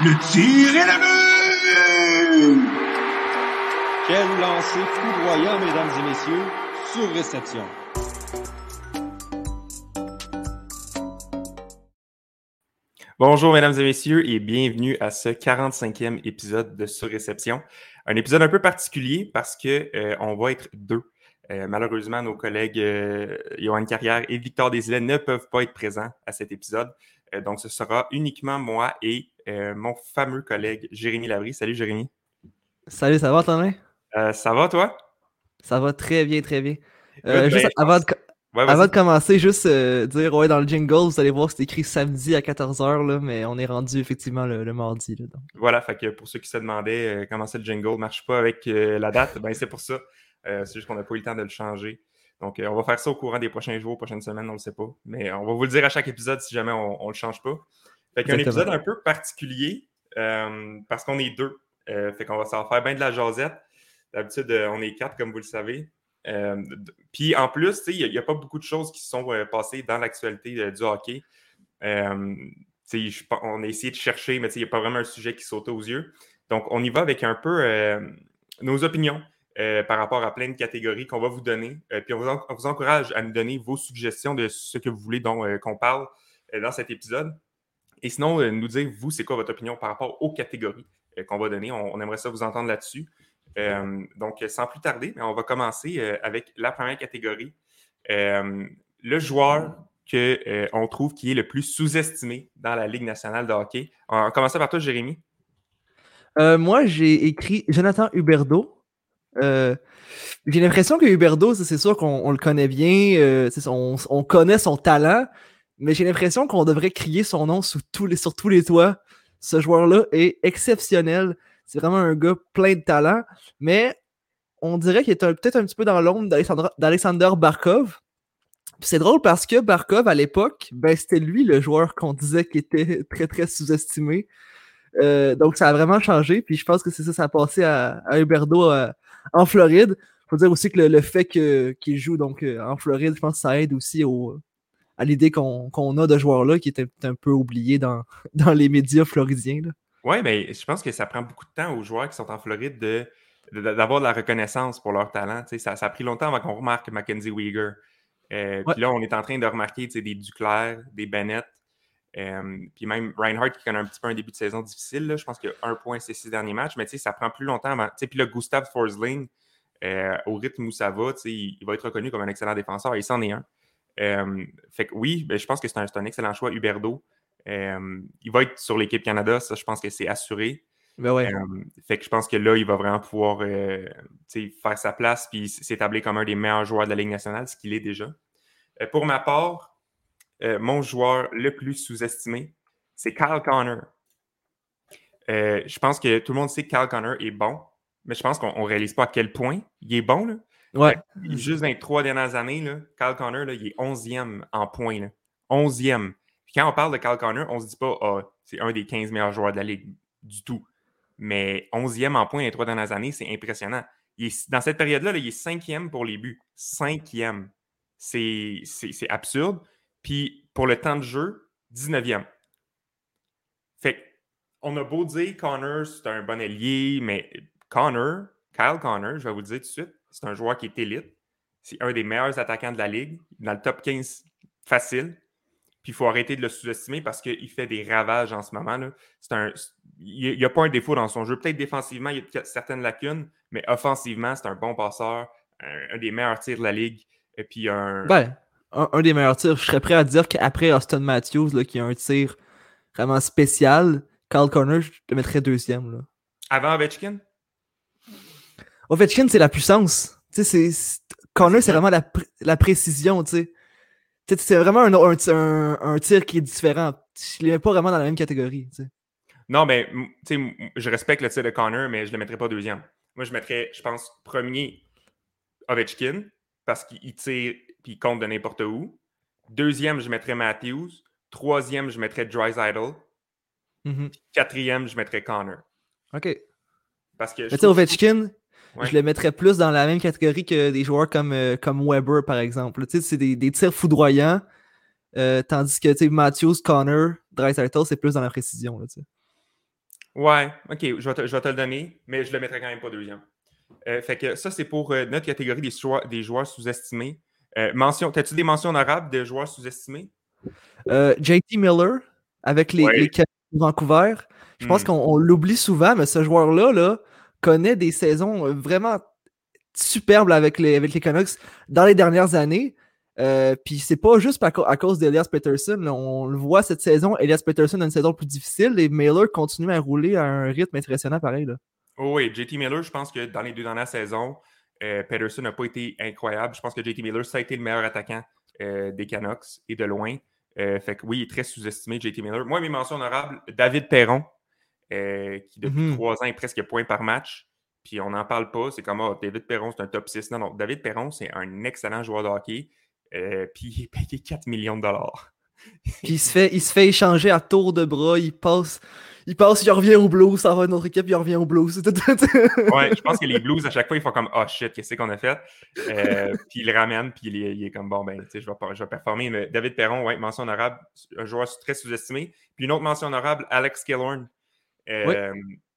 Le tir est le but! Quel lancer foudroyant, mesdames et messieurs, sur réception. Bonjour, mesdames et messieurs, et bienvenue à ce 45e épisode de Surréception. Un épisode un peu particulier parce que euh, on va être deux. Euh, malheureusement, nos collègues euh, Johan Carrière et Victor Desilets ne peuvent pas être présents à cet épisode. Euh, donc, ce sera uniquement moi et euh, mon fameux collègue Jérémy Labry. Salut, Jérémy. Salut, ça va, Thomas? Euh, ça va, toi? Ça va très bien, très bien. Euh, ben, juste avant, de, co- Ouais, vas-y. avant de commencer, juste dire, ouais, dans le jingle, vous allez voir, c'est écrit samedi à 14h, là, mais on est rendu effectivement le, le mardi. Là, donc. Voilà, fait que pour ceux qui se demandaient comment c'est le jingle ne marche pas avec la date, ben c'est pour ça. C'est juste qu'on n'a pas eu le temps de le changer. Donc, on va faire ça au courant des prochains jours, prochaines semaines, on ne le sait pas. Mais on va vous le dire à chaque épisode si jamais on ne le change pas. Fait Exactement. épisode un peu particulier euh, parce qu'on est deux. Euh, fait qu'on va s'en faire bien de la jasette. D'habitude, euh, on est quatre, comme vous le savez. Euh, Puis en plus, il n'y a, pas beaucoup de choses qui se sont passées dans l'actualité du hockey. Je on a essayé de chercher, mais il n'y a pas vraiment un sujet qui saute aux yeux. Donc, on y va avec un peu nos opinions par rapport à plein de catégories qu'on va vous donner. Puis on on vous encourage à nous donner vos suggestions de ce que vous voulez dont, qu'on parle dans cet épisode. Et sinon, euh, nous dire, vous, c'est quoi votre opinion par rapport aux catégories euh, qu'on va donner? On, on aimerait ça vous entendre là-dessus. Euh, donc, sans plus tarder, mais on va commencer euh, avec la première catégorie. Euh, le joueur qu'on trouve qui est le plus sous-estimé dans la Ligue nationale de hockey. On va commencer par toi, Jérémy. Euh, moi, j'ai écrit Jonathan Huberdeau. Euh, j'ai l'impression que Huberdeau, ça, c'est sûr qu'on on le connaît bien, euh, on connaît son talent, mais j'ai l'impression qu'on devrait crier son nom sous tous les, sur tous les toits. Ce joueur-là est exceptionnel. C'est vraiment un gars plein de talent, mais on dirait qu'il est peut-être un petit peu dans l'ombre d'Alexander Barkov. C'est drôle parce que Barkov, à l'époque, ben, c'était lui le joueur qu'on disait qui était très, très sous-estimé. Euh, donc, ça a vraiment changé. Puis je pense que c'est ça, ça a passé à, à Huberdeau euh, en Floride. faut dire aussi que le, le fait qu'il joue donc, euh, en Floride, je pense que ça aide aussi au- à l'idée qu'on a de joueur-là qui est un, un peu oublié dans, dans les médias floridiens. Oui, mais je pense que ça prend beaucoup de temps aux joueurs qui sont en Floride de, d'avoir de la reconnaissance pour leur talent. Tu sais, Ça, ça a pris longtemps avant qu'on remarque Mackenzie Weegar. Euh, Ouais. Puis là, on est en train de remarquer des Duclair, des Bennett, euh, puis même Reinhardt qui connaît un petit peu un début de saison difficile. là. Je pense qu'il y a un point ces six derniers matchs, mais tu sais, ça prend plus longtemps avant. Puis là, Gustav Forsling, euh, au rythme où ça va, tu sais, il, il va être reconnu comme un excellent défenseur et c'en est un. Fait que oui, ben, je pense que c'est un, excellent choix, Huberdo. Il va être sur l'équipe Canada, ça, je pense que c'est assuré. Ben ouais. Euh, fait que je pense que là, il va vraiment pouvoir euh, faire sa place puis s'établir comme un des meilleurs joueurs de la Ligue nationale, ce qu'il est déjà. Euh, pour ma part, euh, mon joueur le plus sous-estimé, c'est Kyle Connor. Je pense que tout le monde sait que Kyle Connor est bon, mais je pense qu'on ne réalise pas à quel point il est bon. Là. Ouais. Juste dans les trois dernières années, là, Kyle Connor, là, il est 11e en points. Là. 11e. Puis quand on parle de Kyle Connor, on se dit pas Ah, c'est un des 15 meilleurs joueurs de la Ligue du tout. Mais 11e en points les trois dernières années, c'est impressionnant. Il dans cette période-là, là, il est cinquième pour les buts. Cinquième. C'est absurde. Puis pour le temps de jeu, 19e. Fait on a beau dire Connor, c'est un bon ailier, mais Connor, Kyle Connor, je vais vous le dire tout de suite, c'est un joueur qui est élite. C'est un des meilleurs attaquants de la ligue, dans le top 15 facile. Puis il faut arrêter de le sous-estimer parce qu'il fait des ravages en ce moment. là. C'est un, il n'y a pas un défaut dans son jeu. Peut-être défensivement, il y a certaines lacunes, mais offensivement, c'est un bon passeur, un, un des meilleurs tirs de la ligue. Et puis un. Ben, un, un des meilleurs tirs. Je serais prêt à dire qu'après Austin Matthews, là, qui a un tir vraiment spécial, Carl Connor, je le mettrais deuxième. Là. Avant Ovechkin? Ovechkin, c'est la puissance. Tu sais, c'est- Connor, c'est vraiment la, pr- la précision, tu sais. Tu sais, C'est vraiment un, un, un- un tir qui est différent. Je ne pas vraiment dans la même catégorie. tu sais. Non, mais tu sais, je respecte le tir de Connor, mais je ne le mettrais pas deuxième. Moi, je mettrais, je pense, premier Ovechkin, parce qu'il tire puis il compte de n'importe où. Deuxième, je mettrais Matthews. Troisième, je mettrais Drysidle. Mhm. Quatrième, je mettrais Connor. OK. Parce que Mais tu Ovechkin, Ouais. je le mettrais plus dans la même catégorie que des joueurs comme, euh, comme Weber, par exemple. Tu sais, c'est des, des tirs foudroyants, euh, tandis que tu sais, Matthews, Connor, Dreisaitl, c'est plus dans la précision. Là, tu sais. Ouais, ok, je vais, te, je vais te le donner, mais je le mettrai quand même pas deuxième. Euh, fait que ça, c'est pour notre catégorie des, choix- des joueurs sous-estimés. Mention, t'as-tu des mentions honorables de joueurs sous-estimés? JT Miller, avec les, Ouais. les Canucks de Vancouver, je pense Hmm. qu'on on l'oublie souvent, mais ce joueur-là là, connaît des saisons euh, vraiment superbes avec les, avec les Canucks dans les dernières années. Euh, Puis c'est pas juste à, cause d'Elias Peterson. on le voit cette saison. Elias Peterson a une saison plus difficile et Miller continue à rouler à un rythme impressionnant pareil. Là. Oh oui, JT Miller, je pense que dans les deux dernières saisons, euh, Pedersen n'a pas été incroyable. Je pense que JT Miller, ça a été le meilleur attaquant des Canucks et de loin. Fait que oui, il est très sous-estimé, JT Miller. Moi, mes mentions honorables, David Perron, euh, qui depuis Mhm. trois ans est presque point par match. Puis on n'en parle pas. C'est comme, ah, David Perron, c'est un top 6. Non, non, David Perron, c'est un excellent joueur de hockey. Euh, puis il est payé 4 millions de dollars. Puis il se fait, il se fait échanger à tour de bras. Il passe, il passe, il revient au Blues. Ça va à une autre équipe, il revient au Blues. Ouais, je pense que les Blues, à chaque fois, ils font comme Oh shit, qu'est-ce qu'on a fait? Euh, puis ils le ramènent, puis il est, il est comme bon, ben, tu sais, je vais, je vais performer. Mais David Perron, ouais, mention honorable, un joueur très sous-estimé. Puis une autre mention honorable, Alex Killorn. Euh,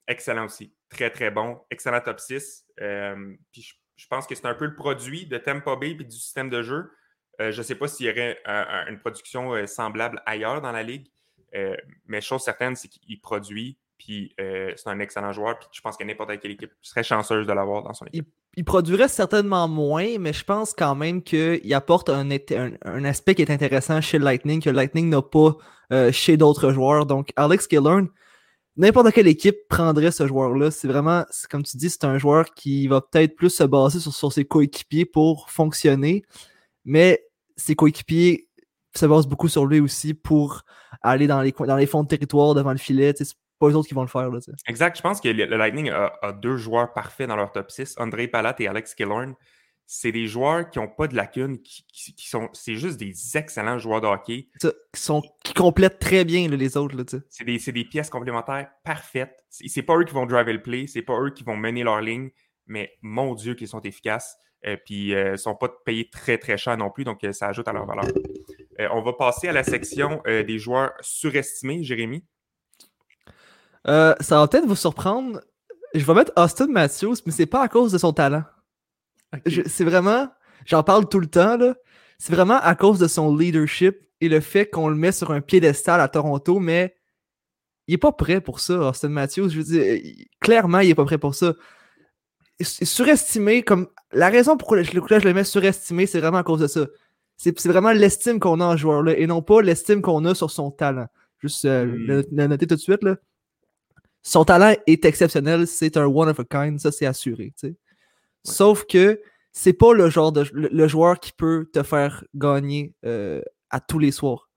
Excellent aussi. Très, très bon. Excellent top 6. Euh, puis je, je pense que c'est un peu le produit de Tampa Bay et du système de jeu. Euh, je ne sais pas s'il y aurait un- un- une production euh, semblable ailleurs dans la ligue. Euh, mais chose certaine, c'est qu'il produit, puis c'est un excellent joueur, puis je pense que n'importe quelle équipe serait chanceuse de l'avoir dans son équipe. il produirait certainement moins, mais je pense quand même qu'il apporte un, un- un aspect qui est intéressant chez Lightning, que le Lightning n'a pas euh, chez d'autres joueurs. Donc, Alex Killorn, n'importe quelle équipe prendrait ce joueur-là. C'est vraiment, comme tu dis, c'est un joueur qui va peut-être plus se baser sur, ses coéquipiers pour fonctionner, mais ses coéquipiers se basent beaucoup sur lui aussi pour aller dans les, coins- dans les fonds de territoire devant le filet. C'est pas eux autres qui vont le faire. Là. Exact. Je pense que le, Lightning a, a deux joueurs parfaits dans leur top 6, André Palat et Alex Killorn. C'est des joueurs qui n'ont pas de lacunes, qui, qui- qui sont. C'est juste des excellents joueurs de hockey. Ça, qui, sont, qui complètent très bien là, les autres. Là. C'est des, c'est des pièces complémentaires parfaites. C'est c'est pas eux qui vont driver le play, c'est pas eux qui vont mener leur ligne, mais mon Dieu, qu'ils sont efficaces. Euh, puis euh, ils ne sont pas payés très très cher non plus, donc euh, ça ajoute à leur valeur. On va passer à la section des joueurs surestimés, Jérémy. Ça va peut-être vous surprendre. Je vais mettre Austin Matthews, mais c'est pas à cause de son talent. C'est vraiment, j'en parle tout le temps, là. C'est vraiment à cause de son leadership et le fait qu'on le met sur un piédestal à Toronto, mais il est pas prêt pour ça, Austin Matthews. Je veux dire, clairement, il est pas prêt pour ça. Surestimé, comme. La raison je, pourquoi je le mets surestimé, c'est vraiment à cause de ça. C'est vraiment l'estime qu'on a en joueur-là et non pas l'estime qu'on a sur son talent. Juste euh, Hmm. le, le noter tout de suite, là. Son talent est exceptionnel, c'est un one of a kind, ça c'est assuré. tu Sauf que c'est pas le genre de le, le joueur qui peut te faire gagner euh, à tous les soirs.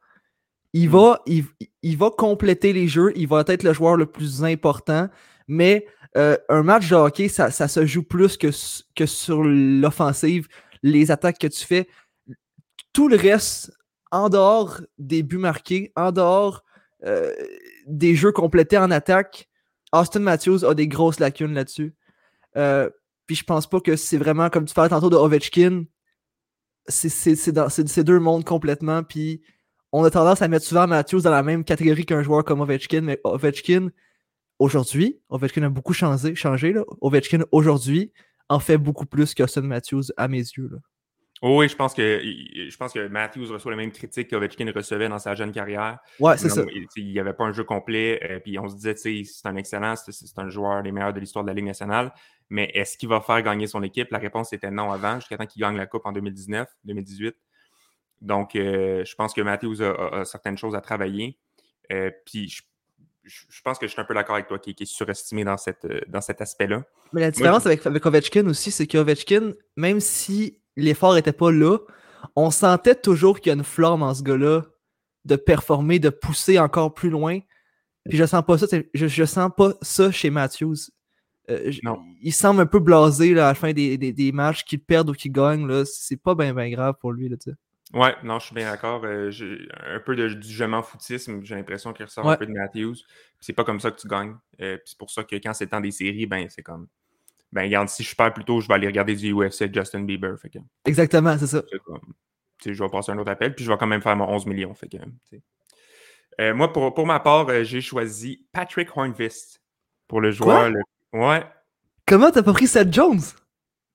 Il, Mm. va, il, il va compléter les jeux, il va être le joueur le plus important, mais euh, un match de hockey, ça, ça se joue plus que, que sur l'offensive, les attaques que tu fais. Tout le reste, en dehors des buts marqués, en dehors euh, des jeux complétés en attaque, Austin Matthews a des grosses lacunes là-dessus. Euh, puis je pense pas que c'est vraiment, comme tu parlais tantôt de Ovechkin, c'est- c'est deux mondes complètement. Puis on a tendance à mettre souvent Matthews dans la même catégorie qu'un joueur comme Ovechkin, mais Ovechkin, aujourd'hui, Ovechkin a beaucoup changé, changé là. Ovechkin, aujourd'hui, en fait beaucoup plus qu'Austin Matthews à mes yeux. Là. Oh oui, je pense que je pense que Matthews reçoit les mêmes critiques qu'Ovechkin recevait dans sa jeune carrière. Ouais, c'est ça. il- n'y avait pas un jeu complet, euh, puis on se disait, c'est un excellent, c'est un joueur des meilleurs de l'histoire de la Ligue nationale, mais est-ce qu'il va faire gagner son équipe? La réponse était non avant, jusqu'à temps qu'il gagne la Coupe en 2019, 2018. Donc, euh, je pense que Matthews a, a- a certaines choses à travailler. Euh, puis, je, je- je pense que je suis un peu d'accord avec toi, qui, qui est surestimé dans, cette, euh, dans cet aspect-là. Mais la différence avec, avec Ovechkin aussi, c'est qu'Ovechkin, même si l'effort n'était pas là, on sentait toujours qu'il y a une flamme en ce gars-là de performer, de pousser encore plus loin. Puis je sens pas ça, je, je sens pas ça chez Matthews. Euh. Il semble un peu blasé là, à la fin des, des- des matchs, qu'il perde ou qu'il gagne. là. C'est pas bien ben grave pour lui. Là. Ouais, non, je suis bien d'accord. Euh, j'ai un peu de, du je m'en foutisme, j'ai l'impression qu'il ressort Ouais. un peu de Matthews. C'est pas comme ça que tu gagnes. Euh, c'est pour ça que quand c'est temps des séries, ben c'est comme. Ben regarde, si je perds plus tôt, je vais aller regarder du UFC Justin Bieber. Fait que Exactement, c'est ça. comme. je vais passer un autre appel, puis je vais quand même faire mon 11 millions. Fait que, moi, pour, pour ma part, j'ai choisi Patrick Hornvist pour le joueur. le- Ouais. Comment t'as pas pris Seth Jones?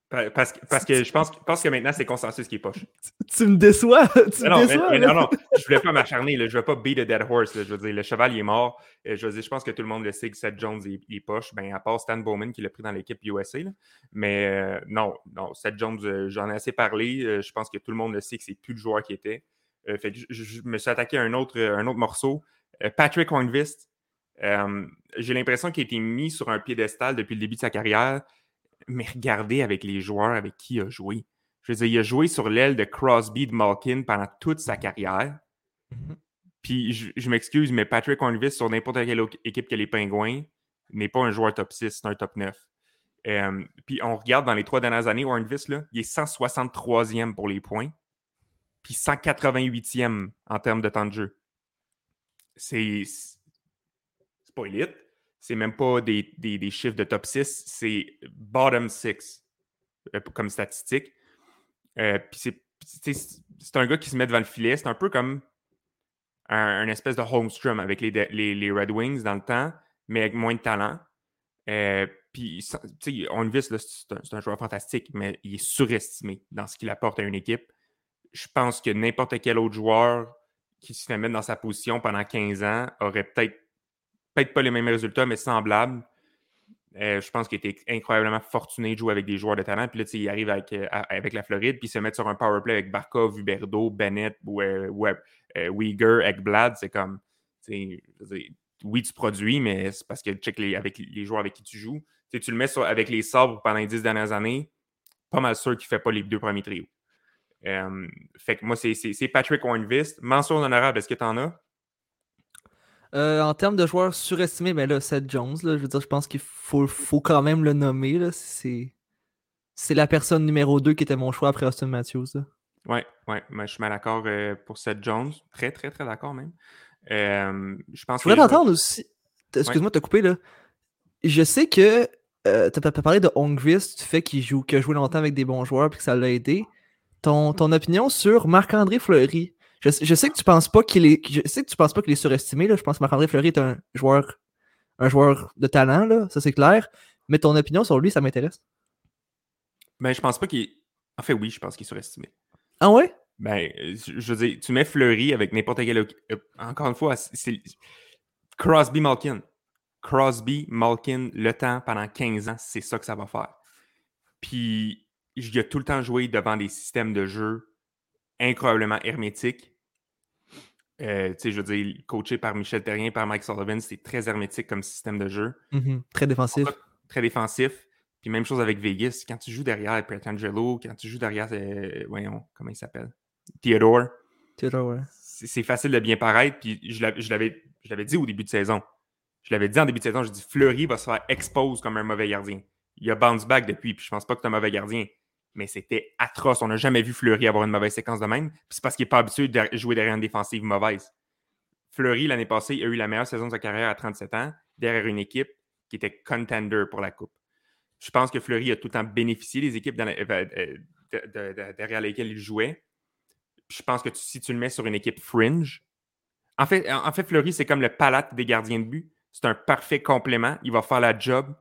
Pa- Parce, que- parce que je pense, pense que maintenant, c'est consensus qui est poche. Tu me déçois. Tu me non, mais- déçois. mais non, non, je voulais pas m'acharner. Je veux pas beat a dead horse. là. Je veux dire, le cheval, il est mort. Euh, Je veux dire, je pense que tout le monde le sait que Seth Jones, il, il est poche. Ben, à part Stan Bowman qui l'a pris dans l'équipe USA. là. Mais euh, non, non, Seth Jones, euh, j'en ai assez parlé. Euh, je pense que tout le monde le sait que c'est plus le joueur qui était. Fait que je, me suis attaqué à un autre, un autre morceau. Patrick Hornvist. Euh, J'ai l'impression qu'il a été mis sur un piédestal depuis le début de sa carrière. Mais regardez avec les joueurs avec qui il a joué. Je veux dire, il a joué sur l'aile de Crosby, de Malkin pendant toute sa carrière. Mhm. Puis je, je m'excuse, mais Patrick Hornvis sur n'importe quelle autre équipe que les Pingouins n'est pas un joueur top 6, c'est un top 9. Euh, puis on regarde dans les trois dernières années, Hornvis, là, il est 163e pour les points, puis 188e en termes de temps de jeu. C'est c'est. C'est même pas des, des- chiffres de top 6, c'est bottom 6 euh, comme statistique. Euh, puis c'est- un gars qui se met devant le filet. C'est un peu comme un, espèce de Holmstrom avec les, les, Red Wings dans le temps, mais avec moins de talent. Euh, puis, sais, Hornvis, là, c'est un, un joueur fantastique, mais il est surestimé dans ce qu'il apporte à une équipe. Je pense que n'importe quel autre joueur qui se fait mettre dans sa position pendant 15 ans aurait peut-être peut-être pas les mêmes résultats, mais semblables. Euh, je pense qu'il était incroyablement fortuné de jouer avec des joueurs de talent. Puis là, il arrive avec, euh, avec la Floride, puis se met sur un power play avec Barkov, Huberdo, Bennett, ou, euh, Uyghur, Ekblad. C'est comme, oui, tu produis, mais c'est parce que check les, avec les joueurs avec qui tu joues. Tu le mets sur- avec les sabres pendant les dix dernières années, pas mal sûr qu'il ne fait pas les deux premiers trios. Fait que moi, c'est Patrick Hornvist. Mention honorable, est-ce que tu en as? Euh, en termes de joueurs surestimés, ben là, Seth Jones, là, je veux dire, je pense qu'il faut, faut quand même le nommer. là, C'est c'est la personne numéro 2 qui était mon choix après Austin Matthews. là. Oui, ouais, mais je suis mal d'accord euh, pour Seth Jones. Très, très, très d'accord même. Euh, je pense Je voudrais joueurs- t'entendre aussi. Excuse-moi de te couper là. Je sais que tu as parlé de Hongvist, du fait qu'il joue, qu'il a joué longtemps avec des bons joueurs et que ça l'a aidé. Ton, ton opinion sur Marc-André Fleury? Je, je sais que tu penses pas qu'il est. Je sais que tu penses pas qu'il est surestimé. Là. Je pense que Marc-André Fleury est un joueur, un joueur de talent, là, ça c'est clair. Mais ton opinion sur lui, ça m'intéresse. Ben, je pense pas qu'il. En fait, oui, je pense qu'il est surestimé. Ah ouais? Ben, je veux dire, tu mets Fleury avec n'importe quel. euh, Encore une fois, c'est Crosby Malkin. Crosby, Malkin, le temps pendant 15 ans, c'est ça que ça va faire. Puis, il a tout le temps joué devant des systèmes de jeu incroyablement hermétiques. Euh, tu je veux dire, coaché par Michel Terrien, par Mike Sullivan, c'est très hermétique comme système de jeu. Mhm, Très défensif. très défensif. Puis même chose avec Vegas. Quand tu joues derrière Petrangelo, quand tu joues derrière, euh, voyons, comment il s'appelle? Theodore, ouais. c'est facile de bien paraître. Puis je l'avais- dit au début de saison. Je l'avais dit en début de saison, je dis Fleury va se faire expose comme un mauvais gardien. Il a bounce back depuis, puis je pense pas que c'est un mauvais gardien. Mais c'était atroce. On n'a jamais vu Fleury avoir une mauvaise séquence de même. C'est parce qu'il n'est pas habitué de jouer derrière une défensive mauvaise. Fleury, l'année passée, a eu la meilleure saison de sa carrière à 37 ans, derrière une équipe qui était contender pour la Coupe. Je pense que Fleury a tout le temps bénéficié des équipes euh, euh, de- de- derrière lesquelles il jouait. Je pense que si tu le mets sur une équipe fringe, en fait Fleury, c'est comme le palate des gardiens de but. C'est un parfait complément. Il va faire la job.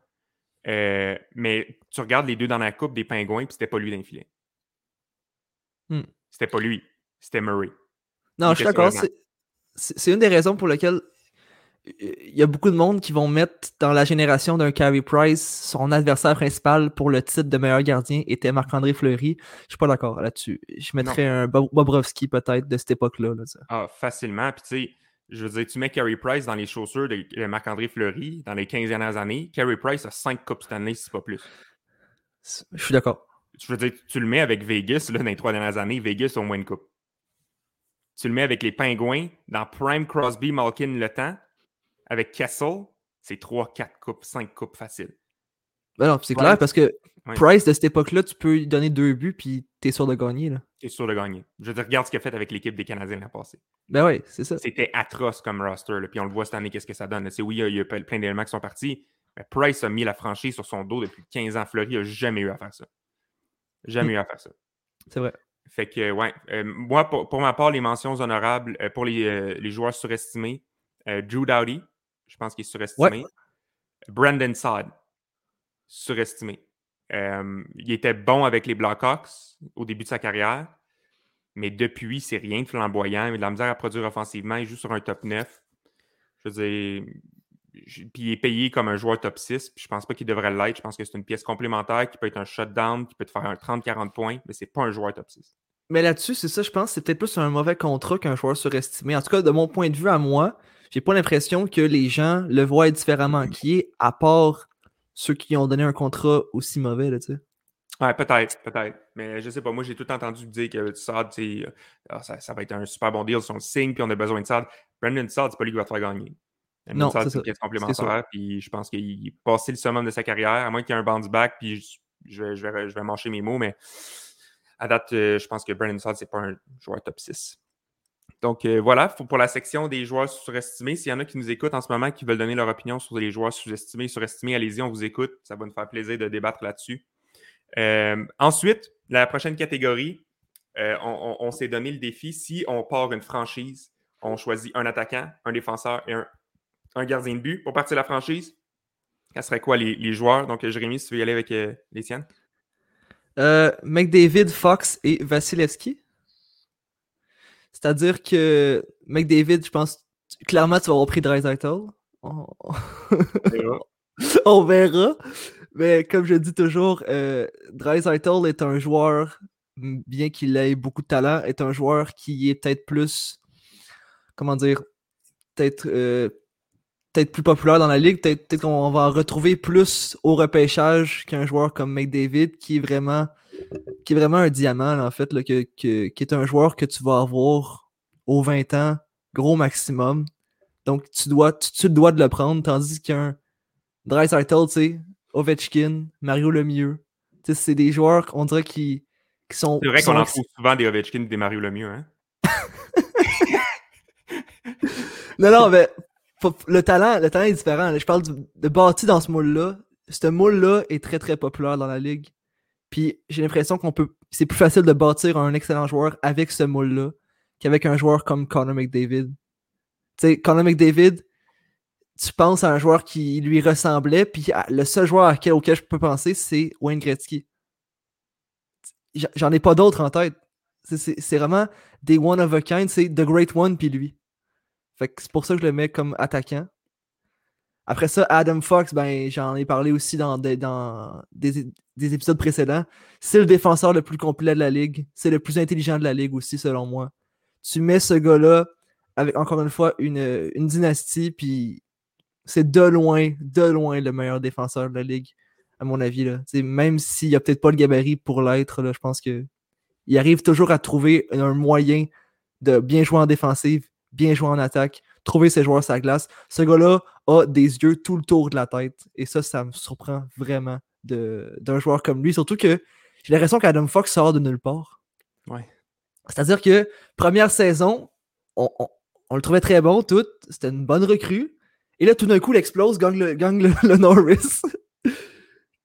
Euh, mais tu regardes les deux dans la coupe des pingouins, puis c'était pas lui dans le filet. Hmm. C'était pas lui. C'était Murray. Non, Il je suis d'accord. C'est une des raisons pour lesquelles euh, il y a beaucoup de monde qui vont mettre dans la génération d'un Carey Price son adversaire principal pour le titre de meilleur gardien était Marc-André Fleury. Je suis pas d'accord là-dessus. Je mettrais un Bob- Bobrovski peut-être de cette époque-là. là. Ah, facilement. Puis tu sais, je veux dire, tu mets Carey Price dans les chaussures de Marc-André Fleury dans les 15 dernières années. Carey Price a 5 Coupes Stanley, si c'est pas plus. Je suis d'accord. Je veux dire, tu le mets avec Vegas là, dans les trois dernières années, Vegas au moins une coupe. Tu le mets avec les Pingouins, dans Prime Crosby, Malkin, le temps, avec Kessel, c'est 3, 4 coupes, 5 coupes faciles. Ben non, c'est Ouais. clair parce que. Price de cette époque-là, tu peux lui donner deux buts puis t'es sûr de gagner. Là. Tu es sûr de gagner. Je veux dire, regarde ce qu'il a fait avec l'équipe des Canadiens l'an passé. Ben ouais, c'est ça. C'était atroce comme roster. là. Puis on le voit cette année, qu'est-ce que ça donne. C'est oui, il y a, plein d'éléments qui sont partis. Mais Price a mis la franchise sur son dos depuis 15 ans. Fleury n'a jamais eu à faire ça. Jamais Mm. eu à faire ça. C'est vrai. Fait que, ouais. euh, moi, pour, pour ma part, les mentions honorables euh, pour les, euh, les joueurs surestimés, Drew Dowdy, je pense qu'il est surestimé. Brandon Saad, surestimé. Euh, il était bon avec les Blackhawks au début de sa carrière, mais depuis, c'est rien de flamboyant. Il a de la misère à produire offensivement. Il joue sur un top 9. Je veux dire, puis il est payé comme un joueur top 6. Puis je pense pas qu'il devrait l'être. Je pense que c'est une pièce complémentaire qui peut être un shutdown, qui peut te faire un 30-40 points, mais c'est pas un joueur top 6. Mais là-dessus, c'est ça, je pense, c'est peut-être plus un mauvais contrat qu'un joueur surestimé. En tout cas, de mon point de vue à moi, j'ai pas l'impression que les gens le voient différemment, qui est à part ceux qui ont donné un contrat aussi mauvais, là, tu sais? Ouais, peut-être, peut-être. Mais je sais pas, moi j'ai tout entendu dire que Saad, euh, ah, ça, ça va être un super bon deal, son signe, puis on a besoin de Saad. Brandon Saad, c'est pas lui qui va te faire gagner. Non, c'est une pièce complémentaire, puis je pense qu'il est passé le summum de sa carrière, à moins qu'il y ait un bounce back, puis je, vais, je, vais, je vais mancher mes mots, mais à date, euh, je pense que Brandon Saad, c'est pas un joueur top 6. Donc euh, voilà, pour la section des joueurs surestimés, s'il y en a qui nous écoutent en ce moment, qui veulent donner leur opinion sur les joueurs sous-estimés surestimés, allez-y, on vous écoute. Ça va nous faire plaisir de débattre là-dessus. Euh, ensuite, la prochaine catégorie, euh, on, s'est donné le défi, si on part une franchise, on choisit un attaquant, un défenseur et un, gardien de but pour partir de la franchise. Ça serait quoi les, joueurs? Donc, Jérémy, si tu veux y aller avec les siennes. McDavid, Fox et Vasilevski. C'est-à-dire que McDavid, je pense, clairement, tu vas avoir pris Dreisaitl. On... On verra. Mais comme je dis toujours, euh, Dreisaitl est un joueur, bien qu'il ait beaucoup de talent, est un joueur qui est peut-être plus, comment dire, peut-être euh, peut-être plus populaire dans la ligue. Peut-être qu'on va en retrouver plus au repêchage qu'un joueur comme McDavid, qui est vraiment qui est vraiment un diamant, en fait, là, qui est un joueur que tu vas avoir aux 20 ans, gros maximum. Donc, tu dois, tu, dois de le prendre, tandis qu'un Dreisaitl, tu sais, Ovechkin, Mario Lemieux, tu sais, c'est des joueurs, on dirait, qui, qui sont... C'est vrai qu'on en trouve souvent des Ovechkin et des Mario Lemieux, hein? non, non, mais le talent, le talent est différent. Je parle de bâti dans ce moule-là. Ce moule-là est très, très populaire dans la ligue. Puis j'ai l'impression qu'on peut. C'est plus facile de bâtir un excellent joueur avec ce moule-là qu'avec un joueur comme Connor McDavid. Tu sais, Connor McDavid, tu penses à un joueur qui lui ressemblait, puis le seul joueur auquel je peux penser, c'est Wayne Gretzky. J'en ai pas d'autres en tête. C'est vraiment des one of a kind, c'est The Great One, puis lui. Fait que c'est pour ça que je le mets comme attaquant. Après ça, Adam Fox, ben, j'en ai parlé aussi dans, des, dans des, épisodes précédents. C'est le défenseur le plus complet de la ligue. C'est le plus intelligent de la ligue aussi, selon moi. Tu mets ce gars-là avec, encore une fois, une, dynastie, puis c'est de loin, de loin le meilleur défenseur de la ligue, à mon avis. Là. même s'il n'y a peut-être pas le gabarit pour l'être, je pense que il arrive toujours à trouver un moyen de bien jouer en défensive, bien jouer en attaque, trouver ses joueurs sa glace. Ce gars-là a des yeux tout le tour de la tête. Et ça, ça me surprend vraiment d'un joueur comme lui. Surtout que j'ai l'impression qu'Adam Fox sort de nulle part. Ouais. C'est-à-dire que première saison, on, le trouvait très bon, tout. C'était une bonne recrue. Et là, tout d'un coup, il explose, gagne le, Norris.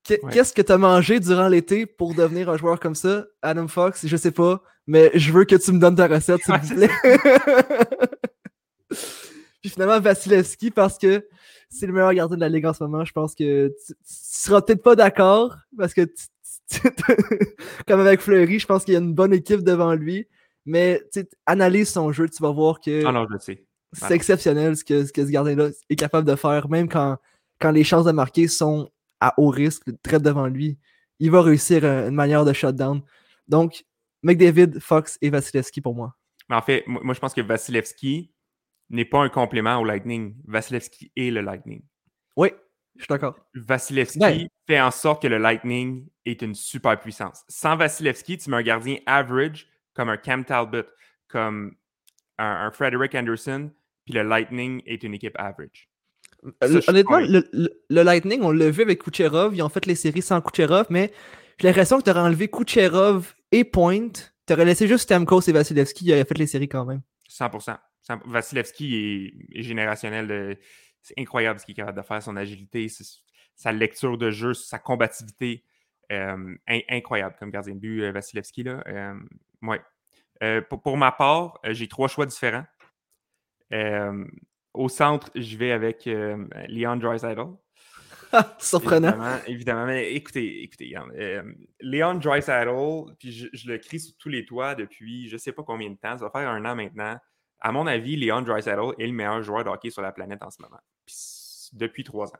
Qu'est-ce que tu as mangé durant l'été pour devenir un joueur comme ça, Adam Fox? Je sais pas, mais je veux que tu me donnes ta recette, s'il vous plaît. Puis finalement, Vasilevski, parce que c'est le meilleur gardien de la ligue en ce moment, je pense que tu, seras peut-être pas d'accord, parce que comme avec Fleury, je pense qu'il y a une bonne équipe devant lui. Mais analyse son jeu, tu vas voir que ah c'est exceptionnel ce que, ce que ce gardien-là est capable de faire, même quand, quand les chances de marquer sont à haut risque, très devant lui. Il va réussir une manière de shutdown. Donc, McDavid, Fox et Vasilevski pour moi. En fait, moi, je pense que Vasilevski, n'est pas un complément au Lightning. Vasilevski est le Lightning. Oui, je suis d'accord. Vasilevski fait en sorte que le Lightning est une super puissance. Sans Vasilevski, tu mets un gardien average comme un Cam Talbot, comme un, Frederick Anderson, puis le Lightning est une équipe average. Euh, honnêtement, le, Lightning, on l'a vu avec Kucherov. Ils ont fait les séries sans Kucherov, mais j'ai l'impression que tu aurais enlevé Kucherov et Point. Tu aurais laissé juste Stamkos et Vasilevski. Ils auraient fait les séries quand même. 100%. Vasilevski est, générationnel. C'est incroyable ce qu'il est capable de faire, son agilité, sa lecture de jeu, sa combativité. Euh, incroyable comme gardien de but, euh, Vasilevski. Là. Euh, ouais. Pour, ma part, j'ai trois choix différents. au centre, je vais avec Leon Draisaitl. Surprenant. Évidemment, évidemment. Mais écoutez, écoutez, euh, Leon Dreisaitl, puis je, je, le crie sur tous les toits depuis je ne sais pas combien de temps, ça va faire un an maintenant. À mon avis, Leon Dreisaitl est le meilleur joueur de hockey sur la planète en ce moment. Puis, depuis trois ans.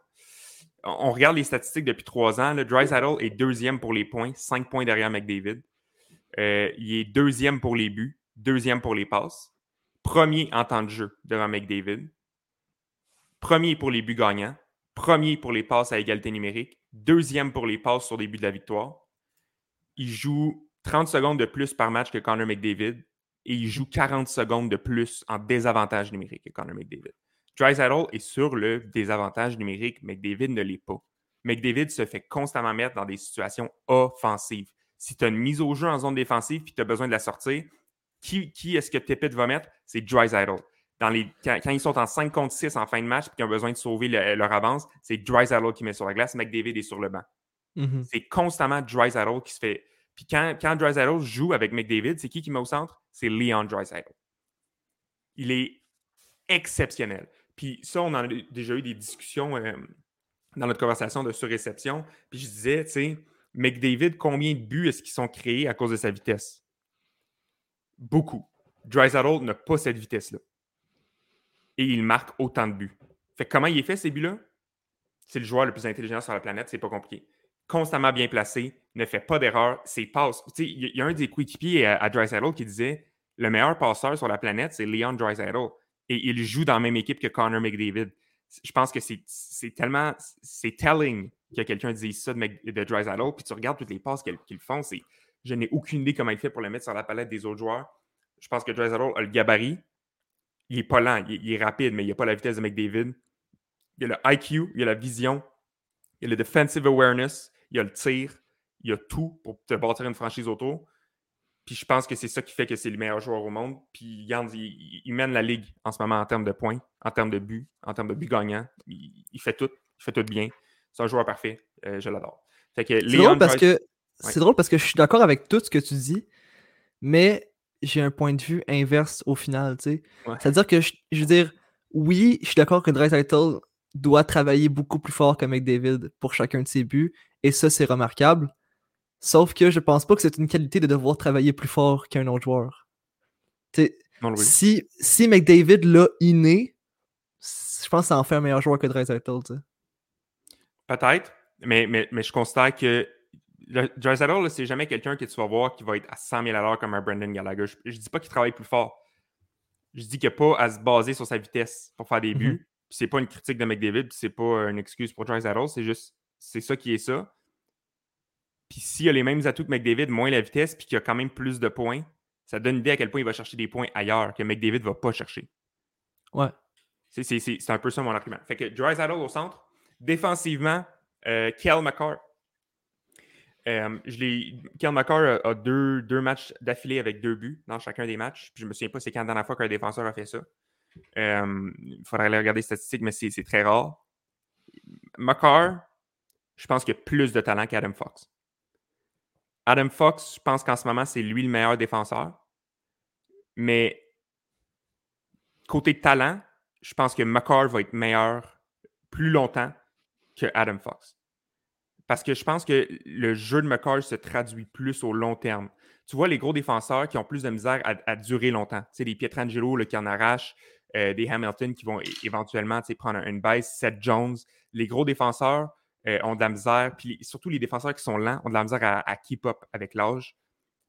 On, regarde les statistiques depuis trois ans. Le Dreisaitl est deuxième pour les points, cinq points derrière McDavid. Euh, il est deuxième pour les buts, deuxième pour les passes, premier en temps de jeu devant McDavid, premier pour les buts gagnants, premier pour les passes à égalité numérique, deuxième pour les passes sur les buts de la victoire. Il joue 30 secondes de plus par match que Connor McDavid et il joue 40 secondes de plus en désavantage numérique que Connor McDavid. Dreisaitl est sur le désavantage numérique, McDavid ne l'est pas. McDavid se fait constamment mettre dans des situations offensives. Si tu as une mise au jeu en zone défensive et tu as besoin de la sortir, qui, qui est-ce que Tippett va mettre? C'est Dreisaitl quand, ils sont en 5 contre 6 en fin de match et qu'ils ont besoin de sauver leur avance, c'est Dreisaitl qui met sur la glace, McDavid est sur le banc. Mm-hmm. C'est constamment Dreisaitl qui se fait. Puis quand, quand Dreisaitl joue avec McDavid, c'est qui qui met au centre? C'est Leon Dreisaitl. Il est exceptionnel. Puis ça, on a déjà eu des discussions euh, dans notre conversation de surréception. Puis je disais, tu sais, McDavid, combien de buts est-ce qu'ils sont créés à cause de sa vitesse? Beaucoup. Dreisaitl n'a pas cette vitesse-là et il marque autant de buts. Fait comment il est fait ces buts-là? C'est le joueur le plus intelligent sur la planète, c'est pas compliqué. Constamment bien placé, ne fait pas d'erreur, ses passes. Il y, a un des coéquipiers à, à qui disait le meilleur passeur sur la planète, c'est Leon Dreisaitl. Et il joue dans la même équipe que Connor McDavid. Je pense que c'est tellement. C'est telling que quelqu'un dise ça de, de Puis tu regardes toutes les passes qu'ils font. Je n'ai aucune idée comment il fait pour le mettre sur la palette des autres joueurs. Je pense que Dreisaitl a le gabarit, il n'est pas lent, il, est rapide, mais il n'a pas la vitesse de McDavid. Il a le IQ, il a la vision, il a le defensive awareness, il a le tir, il y a tout pour te bâtir une franchise autour. Puis je pense que c'est ça qui fait que c'est le meilleur joueur au monde. Puis Yann, il, mène la ligue en ce moment en termes de points, en termes de buts, en termes de buts gagnants. Il, fait tout, il fait tout bien. C'est un joueur parfait. Euh, je l'adore. C'est drôle parce que c'est drôle parce que je suis d'accord avec tout ce que tu dis, mais j'ai un point de vue inverse au final. C'est-à-dire que, je, veux dire, oui, je suis d'accord que Dreisaitl doit travailler beaucoup plus fort que McDavid pour chacun de ses buts, et ça, c'est remarquable. Sauf que je pense pas que c'est une qualité de devoir travailler plus fort qu'un autre joueur. si, si McDavid l'a inné, je pense que ça en fait un meilleur joueur que Dreisaitl. Peut-être, mais, mais, mais je constate que Dreisaitl, c'est jamais quelqu'un que tu vas voir qui va être à 100 000 à l'heure comme un Brendan Gallagher. Je, ne dis pas qu'il travaille plus fort. Je dis qu'il n'a pas à se baser sur sa vitesse pour faire des buts. Mm C'est pas une critique de McDavid, c'est pas une excuse pour Dreisaitl. C'est juste, c'est ça qui est ça. Puis s'il a les mêmes atouts que McDavid, moins la vitesse, puis qu'il a quand même plus de points, ça donne une idée à quel point il va chercher des points ailleurs que McDavid ne va pas chercher. Ouais. C'est un peu ça mon argument. Fait que Dreisaitl au centre. Défensivement, euh, Kel McCarr. Euh, je McCarr a, deux, deux, matchs d'affilée avec deux buts dans chacun des matchs. Puis je me souviens pas c'est quand la dernière fois qu'un défenseur a fait ça. Euh, il faudrait aller regarder les statistiques, mais c'est très rare. McCarr, je pense qu'il a plus de talent qu'Adam Fox. Adam Fox, je pense qu'en ce moment, c'est lui le meilleur défenseur. Mais côté talent, je pense que McCarr va être meilleur plus longtemps que Adam Fox. Parce que je pense que le jeu de McCarr se traduit plus au long terme. Tu vois les gros défenseurs qui ont plus de misère à, durer longtemps. Tu sais, des Pietrangelo en arrachent, euh, des Hamilton qui vont éventuellement prendre une baisse, Seth Jones. Les gros défenseurs euh, ont de la misère, puis surtout les défenseurs qui sont lents ont de la misère à, keep up avec l'âge.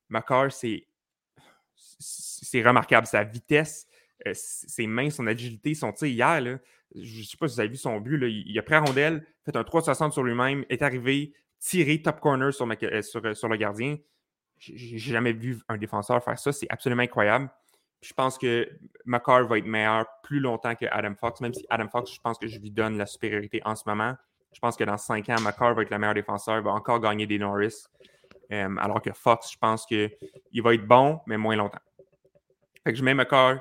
McCarr, c'est remarquable. Sa vitesse, euh, ses mains, son agilité, son tir hier, je ne sais pas si vous avez vu son but, il, a pris la rondelle, fait un 360 sur lui-même, est arrivé, tiré top corner sur, euh, le gardien. J'ai jamais vu un défenseur faire ça. C'est absolument incroyable. Je pense que McCarr va être meilleur plus longtemps que Adam Fox, même si Adam Fox, je pense que je lui donne la supériorité en ce moment. Je pense que dans cinq ans, McCarr va être le meilleur défenseur, va encore gagner des Norris. Euh, alors que Fox, je pense qu'il va être bon, mais moins longtemps. Fait que je mets McCarr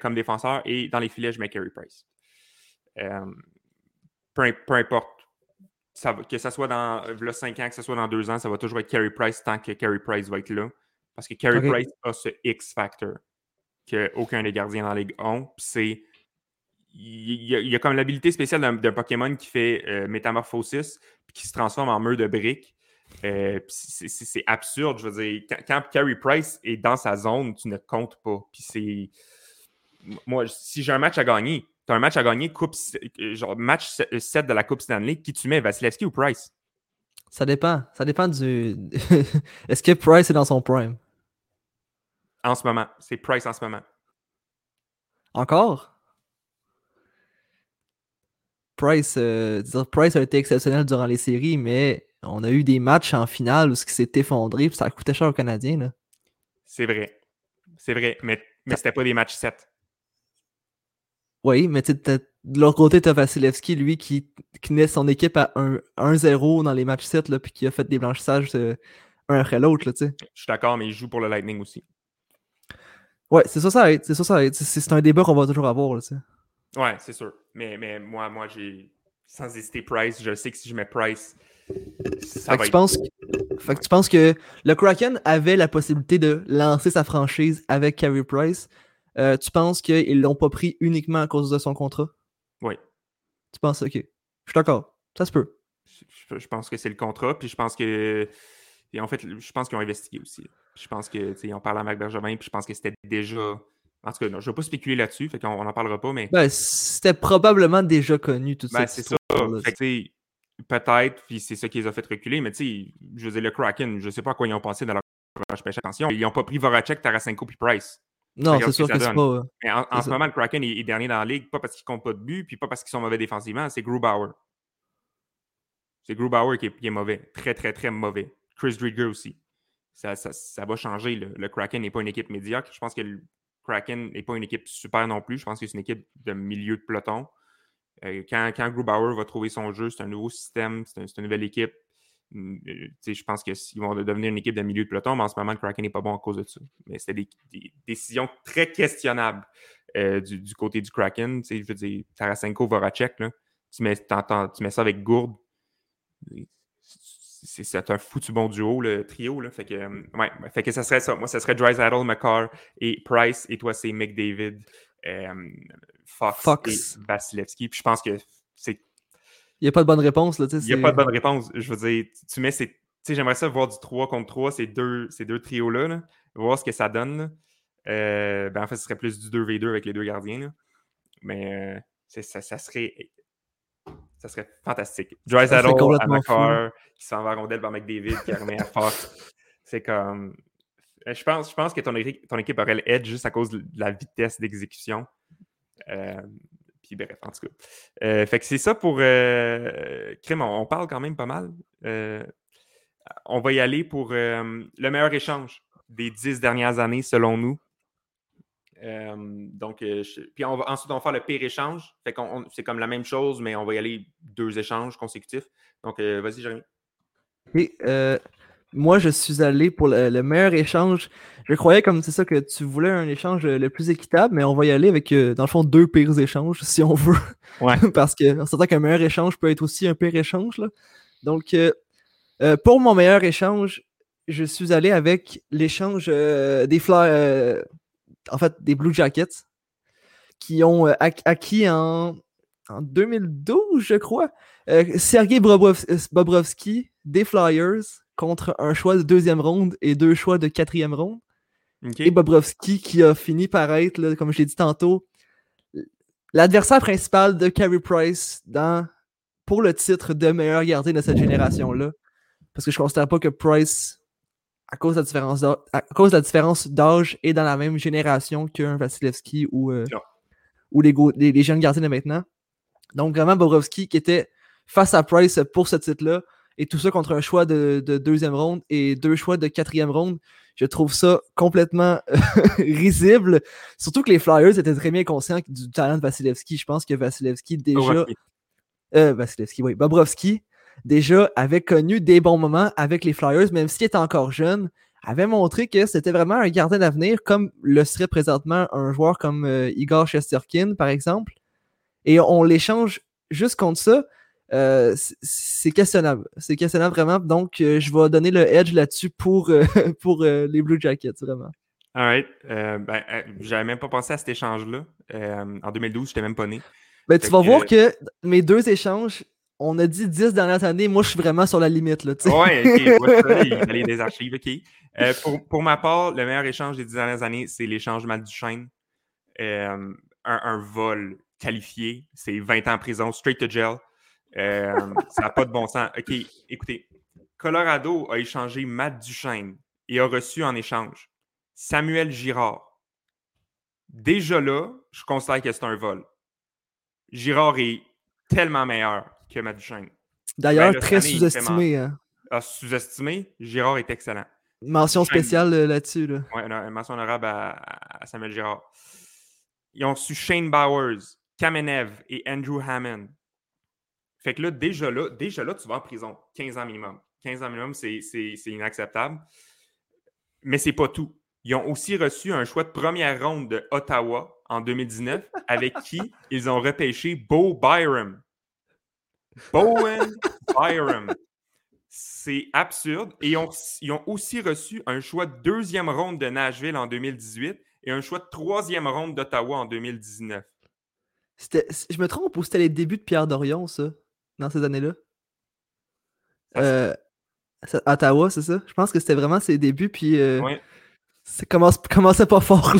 comme défenseur et dans les filets, je mets Carey Price. Euh, peu, importe. que ce soit dans 5 ans, que ce soit dans 2 ans, ça va toujours être Carey Price tant que Carey Price va être là. Parce que Carey Price a ce X-factor qu'aucun des gardiens dans la ligue ont. C'est il, y a, il y a comme l'habilité spéciale d'un Pokémon qui fait euh, métamorphosis puis qui se transforme en mur de briques. Euh, c'est absurde. Je veux dire, quand, quand Carey Price est dans sa zone, tu ne comptes pas. Puis c'est. Moi, si j'ai un match à gagner, tu as un match à gagner, coupe, euh, genre match 7 de la Coupe Stanley, qui tu mets, Vasilevski ou Price? Ça dépend. Ça dépend du. Est-ce que Price est dans son prime? en ce moment? C'est Price en ce moment. Encore? Price, euh, dire, Price a été exceptionnel durant les séries, mais on a eu des matchs en finale où ce qui s'est effondré, puis ça a coûté cher aux Canadiens. C'est vrai. C'est vrai. Mais, mais c'était pas des matchs 7. Oui, mais de l'autre côté, tu as Vasilevski, lui, qui tenait son équipe à 1 1-0 dans les matchs 7, là, puis qui a fait des blanchissages euh, un après l'autre. Je suis d'accord, mais il joue pour le Lightning aussi. Ouais, c'est ça, ça aide. C'est ça. C'est- un débat qu'on va toujours avoir. Là. Ouais, c'est sûr. Mais, mais moi, moi j'ai. Sans hésiter, Price. Je sais que si je mets Price, ça Fait va que, tu être- penses, que- fait que tu penses que le Kraken avait la possibilité de lancer sa franchise avec Carey Price. Euh, tu penses qu'ils l'ont pas pris uniquement à cause de son contrat? Oui. Tu penses, ok. Je suis d'accord. Ça se peut. Je, je pense que c'est le contrat. Puis je pense que. Et en fait, je pense qu'ils ont investigué aussi. Je pense que, tu sais, on parle à Marc Bergevin, puis je pense que c'était déjà. En tout cas, non, je ne vais pas spéculer là-dessus, fait qu'on on en parlera pas, mais. Ben, c'était probablement déjà connu, toute Ben, cette c'est ça. peut-être, puis c'est ça qui les a fait reculer, mais tu sais, je veux dire, le Kraken, je sais pas à quoi ils ont pensé dans leur. Attention, ils n'ont pas pris Voracek, Tarasenko puis Price. Non, c'est ce sûr que que c'est pas. Mais en, ce moment, le Kraken est, est dernier dans la ligue, pas parce qu'ils comptent pas de but, puis pas parce qu'ils sont mauvais défensivement, c'est Grubauer. C'est Grubauer qui est, qui est mauvais. Très, très, très mauvais. Chris Drieger aussi. Ça, ça, ça va changer. Le, le Kraken n'est pas une équipe médiocre. Je pense que Kraken n'est pas une équipe super non plus. Je pense que c'est une équipe de milieu de peloton. Euh, quand, quand Grubauer va trouver son jeu, c'est un nouveau système, c'est un- c'est une nouvelle équipe. Hum, euh, je pense qu'ils vont devenir une équipe de milieu de peloton, mais en ce moment, Kraken n'est pas bon à cause de ça. Mais c'était des, décisions très questionnables euh, du, côté du Kraken. Tu sais, je veux dire, Tarasenko, Voracek, là, tu, mets, tu mets ça avec Gourde. C'est un foutu bon duo, le trio. Là. Fait, que, euh, ouais, fait que ça serait ça. Moi, ça serait Drysaddle, McCarr et Price. Et toi, c'est McDavid, euh, Fox, Fox. et Vasilevski. Puis je pense que c'est Il n'y a pas de bonne réponse. Là, il n'y a pas de bonne réponse. Je veux dire, tu- mets ces. Tu sais, j'aimerais ça voir du 3 contre 3, ces deux, ces deux trios-là, là, voir ce que ça donne. Euh, ben, en fait, ce serait plus du 2v2 avec les deux gardiens. là. Mais euh, ça, ça serait. Ça serait fantastique. Dry Saddle à McCarr, qui s'en va à rondelle par McDavid, qui remet à Fox. C'est comme. Euh, Je pense, je pense que ton, équipe- ton équipe aurait le edge juste à cause de la vitesse d'exécution. Euh, puis bref, en tout cas. Euh, fait que c'est ça pour euh. On, on parle quand même pas mal. Euh, on va y aller pour le meilleur échange des dix dernières années, selon nous. Euh, donc, euh, je- puis on va, ensuite, on va faire le pire échange. Fait qu'on, on- c'est comme la même chose, mais on va y aller deux échanges consécutifs. Donc, euh, vas-y, Jérémy. Et, euh, moi, je suis allé pour le, le meilleur échange. Je croyais comme c'est ça que tu voulais un échange le plus équitable, mais on va y aller avec, dans le fond, deux pires échanges, si on veut. Ouais. Parce que c'est certain qu'un meilleur échange peut être aussi un pire échange. Là. Donc, euh, pour mon meilleur échange, je suis allé avec l'échange euh, des euh, en fait, des Blue Jackets, qui ont euh, ac- acquis en, en 2012, je crois, euh, Sergei euh, Bobrovski des Flyers contre un choix de deuxième ronde et deux choix de quatrième ronde. Et Bobrovski qui a fini par être, là, comme je l'ai dit tantôt, l'adversaire principal de Carey Price dans, pour le titre de meilleur gardien de cette génération-là. Parce que je ne considère pas que Price, à cause de la différence d'âge, à cause de la différence d'âge, est dans la même génération qu'un Vasilevski ou, euh, ou les, go- les- les jeunes gardiens de maintenant. Donc vraiment Bobrovski qui était face à Price pour ce titre-là. Et tout ça contre un choix de, de deuxième ronde et deux choix de quatrième ronde. Je trouve ça complètement risible. Surtout que les Flyers étaient très bien conscients du talent de Vasilevski. Je pense que Vasilevski déjà. Bobrovski. Euh, Vasilevski, oui. Bobrovski, déjà, avait connu des bons moments avec les Flyers, même s'il était encore jeune, avait montré que c'était vraiment un gardien d'avenir, comme le serait présentement un joueur comme euh, Igor Shesterkin, par exemple. Et on l'échange juste contre ça. Euh, c'est questionnable. C'est questionnable vraiment. Donc, euh, je vais donner le edge là-dessus pour, pour les Blue Jackets, vraiment. All right. Ben, j'avais même pas pensé à cet échange-là. En 2012, je n'étais même pas né. Ben, tu vas que- voir que mes deux échanges, on a dit 10 dernières années. Moi, je suis vraiment sur la limite. Là. Ouais, ok, ouais, ça, il fallait des archives, ok. Euh, pour, pour ma part, le meilleur échange des dix dernières années, c'est l'échange Matt Duchesne. Euh, un, un vol qualifié, c'est 20 ans en prison, straight to jail. Euh, ça n'a pas de bon sens. Ok, écoutez, Colorado a échangé Matt Duchesne et a reçu en échange Samuel Girard. Déjà là, je considère que c'est un vol. Girard est tellement meilleur que Matt Duchesne. D'ailleurs, Ben, très sous-estimé. hein. À sous-estimé, Girard est excellent. Mention spéciale euh, là-dessus. Là. Ouais, une, mention honorable à, à Samuel Girard. Ils ont reçu Shane Bowers, Kamenev et Andrew Hammond. Fait que là, déjà là, déjà là, tu vas en prison. 15 ans minimum. 15 ans minimum, c'est inacceptable. Mais c'est pas tout. Ils ont aussi reçu un choix de première ronde de Ottawa en 2019, avec qui ils ont repêché Bo Byram. Bowen Byram. C'est absurde. Et ils ont, ils ont aussi reçu un choix de deuxième ronde de Nashville en 2018 et un choix de troisième ronde d'Ottawa en 2019. C'était- Je me trompe ou c'était les débuts de Pierre Dorion, ça, dans ces années-là? Euh, Ottawa, c'est ça? Je pense que c'était vraiment ses débuts, puis euh, Ouais. ça commence, commençait pas fort.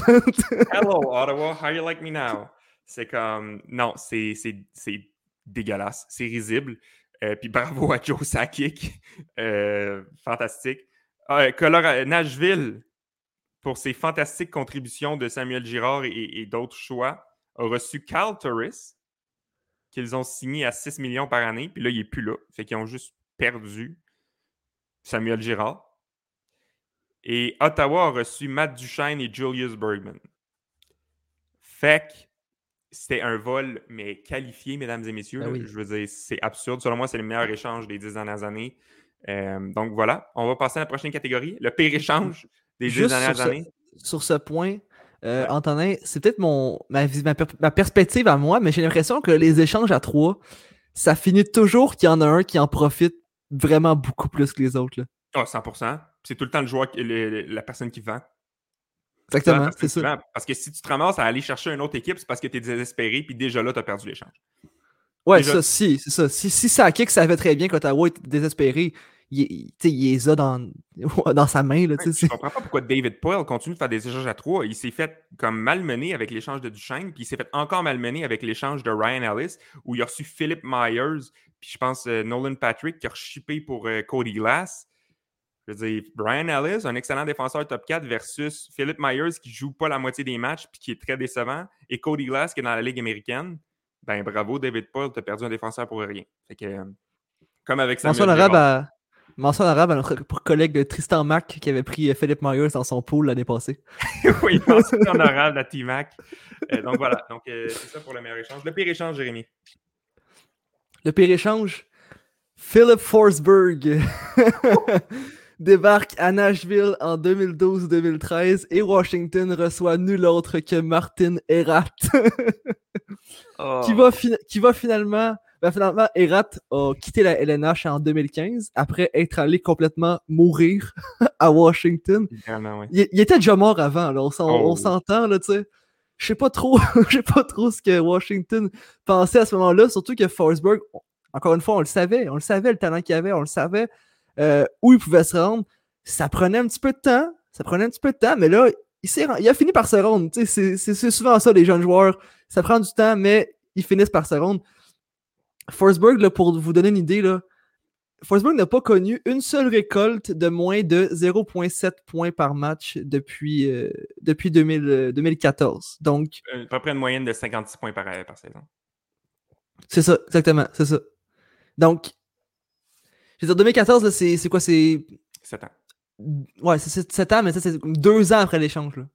Hello, Ottawa, how you like me now? C'est comme. Non, c'est dégueulasse. C'est risible. Euh, puis bravo à Joe Sakic. Euh, fantastique. Ah, Colora- Nashville, pour ses fantastiques contributions de Samuel Girard et, d'autres choix, a reçu Cal Torres, qu'ils ont signé à 6 millions par année. Puis là, il n'est plus là. Fait qu'ils ont juste perdu Samuel Girard. Et Ottawa a reçu Matt Duchesne et Julius Bergman. Fait que c'était un vol, mais qualifié, mesdames et messieurs. Ben oui. Je veux dire, c'est absurde. Selon moi, c'est le meilleur échange des dix dernières années. Euh, donc voilà, on va passer à la prochaine catégorie. Le pire échange des dix dernières sur ce- années. Sur ce point, euh, Ouais. Antonin, c'est peut-être mon ma, ma, per- ma perspective à moi, mais j'ai l'impression que les échanges à trois, ça finit toujours qu'il y en a un qui en profite vraiment beaucoup plus que les autres. Ah, 100%. C'est tout le temps le joueur, le- la personne qui vend. Exactement, c'est ça. Parce que si tu te ramasses à aller chercher une autre équipe, c'est parce que tu es désespéré, puis déjà là, tu as perdu l'échange. Ouais, Déjà- ça, si, c'est ça. Si, si ça kick savait très bien qu'Ottawa était désespéré, il, il, les a dans, dans sa main. Là, tu sais, Je comprends pas pourquoi David Poyle continue de faire des échanges à trois. Il s'est fait comme malmené avec l'échange de Duchesne, puis il s'est fait encore malmené avec l'échange de Ryan Ellis, où il a reçu Philip Myers, puis je pense euh, Nolan Patrick qui a rechippé pour euh, Cody Glass. Je veux dire, Ryan Ellis, un excellent défenseur top 4, versus Philip Myers qui joue pas la moitié des matchs, puis qui est très décevant, et Cody Glass qui est dans la Ligue américaine. Ben bravo, David Poyle, t'as perdu un défenseur pour rien. Fait que, comme avec Mention Samuel arabe Girard. à, mention arabe à notre collègue de Tristan Mack qui avait pris euh, Philip Myers dans son pool l'année passée. oui, mention honorable à T-Mac. Euh, donc voilà, donc euh, c'est ça pour le meilleur échange. Le pire échange, Jérémy. Le pire échange, Philip Forsberg débarque à Nashville en 2012-2013 et Washington reçoit nul autre que Martin Erat, Oh. qui, va qui va finalement. ben, finalement, Erat a quitté la LNH en 2015 après être allé complètement mourir à Washington. Vraiment, ouais. Il, il était déjà mort avant, là, on Oh. s'entend, là, tu sais. Je sais pas trop, je sais pas trop ce que Washington pensait à ce moment-là, surtout que Forsberg, encore une fois, on le savait, on le savait, le talent qu'il avait, on le savait euh, où il pouvait se rendre. Ça prenait un petit peu de temps, ça prenait un petit peu de temps, mais là, il, il a fini par se rendre. C'est souvent ça, les jeunes joueurs. Ça prend du temps, mais ils finissent par se rendre. Forsberg, là, pour vous donner une idée, là, Forsberg n'a pas connu une seule récolte de moins de 0,7 points par match depuis, euh, depuis 2000, euh, 2014. Donc, À peu près une moyenne de 56 points par, par saison. c'est ça, exactement, c'est ça. Donc, je veux dire, 2014, là, c'est c'est quoi? C'est. 7 ans. Ouais, c'est 7 ans, mais ça, c'est deux ans après l'échange. là.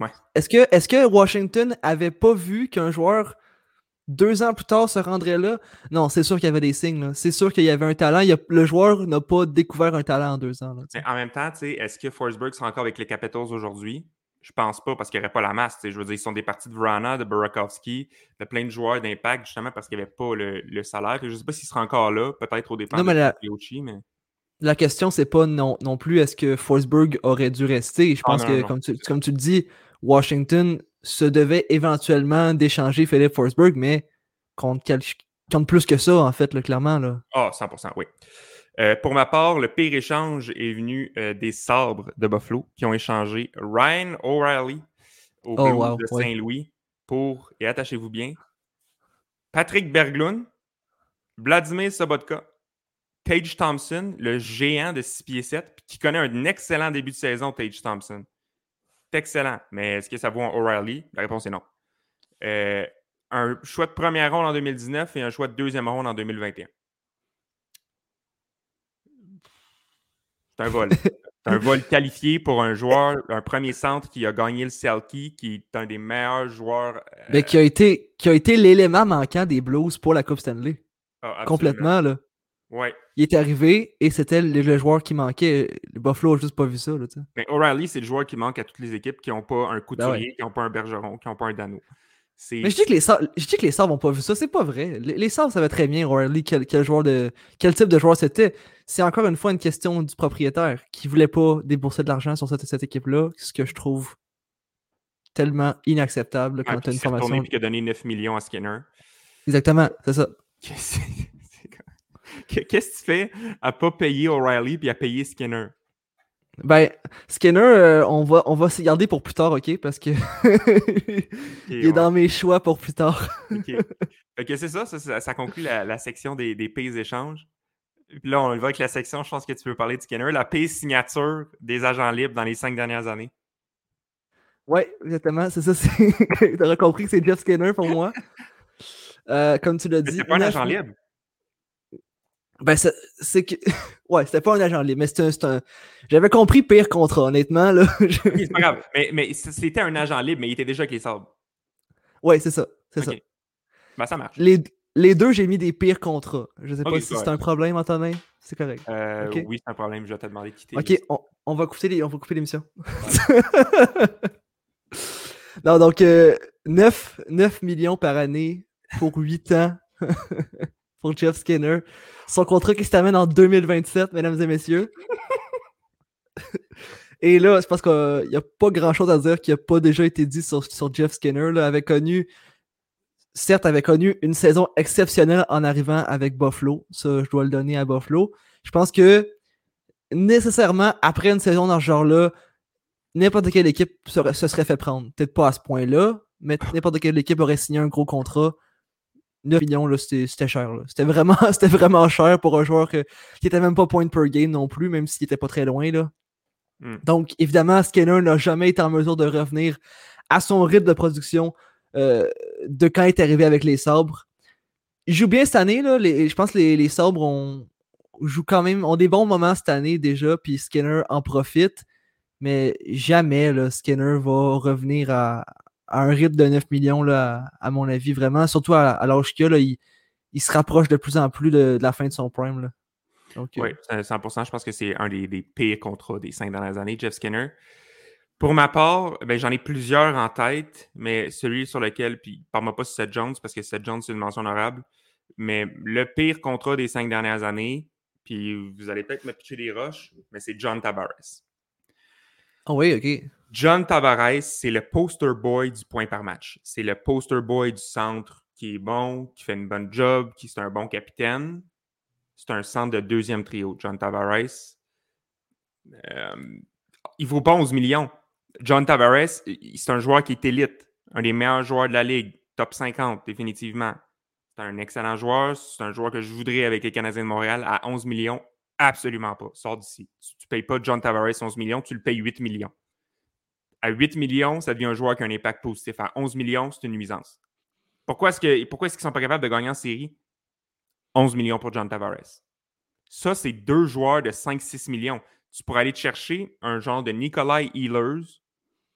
Ouais. Est-ce que, est que Washington avait pas vu qu'un joueur, deux ans plus tard, se rendrait là? Non, c'est sûr qu'il y avait des signes. là. C'est sûr qu'il y avait un talent. Il y a- le joueur n'a pas découvert un talent en deux ans. là. Mais en même temps, tu sais, est-ce que Forsberg sera encore avec les Capitals aujourd'hui? Je pense pas parce qu'il n'y aurait pas la masse. Je veux dire, ils sont des parties de Vrana, de Burakovsky, de plein de joueurs d'impact, justement parce qu'il n'y avait pas le, le salaire. Je ne sais pas s'il sera encore là, peut-être au départ de la- Pagliucci, mais La question, c'est pas non, non plus est-ce que Forsberg aurait dû rester? Je Ah, pense non, que, non, comme, tu, comme tu le dis, Washington se devait éventuellement d'échanger Philip Forsberg, mais quel- compte plus que ça, en fait, là, clairement. Là. Ah, 100%, oui. Euh, pour ma part, le pire échange est venu euh, des sabres de Buffalo qui ont échangé Ryan O'Reilly au Oh, Blues wow, de ouais. Saint-Louis pour, et attachez-vous bien, Patrick Berglund, Vladimir Sobotka, Tage Thompson, le géant de 6 pieds 7, qui connaît un excellent début de saison, Tage Thompson. C'est excellent, mais est-ce que ça vaut un O'Reilly? La réponse est non. Euh, un choix de première ronde en 2019 et un choix de deuxième ronde en 2021. C'est un vol. C'est un vol qualifié pour un joueur, un premier centre qui a gagné le Selkie, qui est un des meilleurs joueurs. euh, Mais qui a été, qui a été l'élément manquant des Blues pour la Coupe Stanley. ah. Complètement, là. Ouais. Il est arrivé et c'était le, le joueur qui manquait. Le Buffalo a juste pas vu ça, là. Mais O'Reilly, c'est le joueur qui manque à toutes les équipes qui n'ont pas un couturier, Ben ouais. qui n'ont pas un Bergeron, qui n'ont pas un Dano. Mais je dis que les Sabres, je dis que les Sabres ont pas vu ça, c'est pas vrai. Les, les Sabres savaient très bien O'Reilly quel, quel joueur de quel type de joueur c'était. C'est encore une fois une question du propriétaire qui voulait pas débourser de l'argent sur cette, cette équipe-là, ce que je trouve tellement inacceptable quand tu as une formation. qui a donné 9 millions à Skinner. Exactement, c'est ça. Qu'est-ce que tu fais à pas payer O'Reilly puis à payer Skinner? Ben, Skinner, euh, on va, on va se garder pour plus tard, ok? Parce que il est ouais, dans mes choix pour plus tard. ok. Que c'est ça, ça, conclut la, la section des, des pays échanges. Puis là, on va avec la section, je pense que tu veux parler de Skinner, la pays signature des agents libres dans les cinq dernières années. Ouais, exactement, c'est ça. T'auras compris que c'est Jeff Skinner pour moi. Euh, comme tu l'as dit. c'est pas un agent libre. Ben, c'est- que. Ouais, c'était pas un agent libre, mais c'est un. J'avais compris pire contrat, honnêtement. Là. C'est pas grave. Mais, mais c'était un agent libre, mais il était déjà avec les sabres. ouais, c'est ça. C'est ça. Ben, ça marche. Les, les deux, j'ai mis des pires contrats. Je sais pas si c'est un problème, Antonin. C'est correct. Euh. Oui, c'est un problème, je vais te demander de quitter. Ok, on, on va couper les, on va couper l'émission. non, donc euh, 9, 9 millions par année pour 8 ans pour Jeff Skinner. Son contrat qui se termine en 2027, mesdames et messieurs. Et là, c'est parce qu'il n'y a pas grand chose à dire qui n'a pas déjà été dit sur, sur Jeff Skinner. Là, avait connu, certes, avait connu une saison exceptionnelle en arrivant avec Buffalo. Ça, je dois le donner à Buffalo. Je pense que nécessairement, après une saison dans ce genre-là, n'importe quelle équipe se serait fait prendre. Peut-être pas à ce point-là, mais n'importe quelle équipe aurait signé un gros contrat. 9 millions, là, c'était cher. C'était vraiment, c'était vraiment cher pour un joueur que- qui était même pas point per game non plus, même s'il était pas très loin. Là. Hmm. Donc, évidemment, Skinner n'a jamais été en mesure de revenir à son rythme de production euh, de quand il est arrivé avec les sabres. Il joue bien cette année. Là. Les- je pense que les, les sabres ont, jouent quand même, ont des bons moments cette année déjà, puis Skinner en profite. Mais jamais là, Skinner va revenir à, à un rythme de 9 millions, là, à, à mon avis, vraiment. Surtout à, à l'âge qu'il a, là, il, il se rapproche de plus en plus de, de la fin de son prime. Là. Donc, euh, Oui, 100%. Je pense que c'est un des, des pires contrats des cinq dernières années, Jeff Skinner. Pour ma part, ben, j'en ai plusieurs en tête, mais celui sur lequel, puis parle-moi pas sur Seth Jones, parce que Seth Jones, c'est une mention honorable, mais le pire contrat des cinq dernières années, puis vous allez peut-être me pitcher des roches, mais c'est John Tavares. Ah oui, ok. John Tavares, c'est le poster boy du point par match. C'est le poster boy du centre qui est bon, qui fait une bonne job, qui est un bon capitaine. C'est un centre de deuxième trio, John Tavares. Euh, il vaut pas 11 millions. John Tavares, c'est un joueur qui est élite, un des meilleurs joueurs de la ligue, top 50 définitivement. C'est un excellent joueur, c'est un joueur que je voudrais avec les Canadiens de Montréal à 11 millions. Absolument pas. Sors d'ici. Tu ne payes pas John Tavares 11 millions, tu le payes 8 millions. À 8 millions, ça devient un joueur qui a un impact positif. À 11 millions, c'est une nuisance. Pourquoi est-ce qu'ils ne sont pas capables de gagner en série? 11 millions pour John Tavares. Ça, c'est deux joueurs de 5-6 millions. Tu pourrais aller te chercher un genre de Nikolai Ehlers,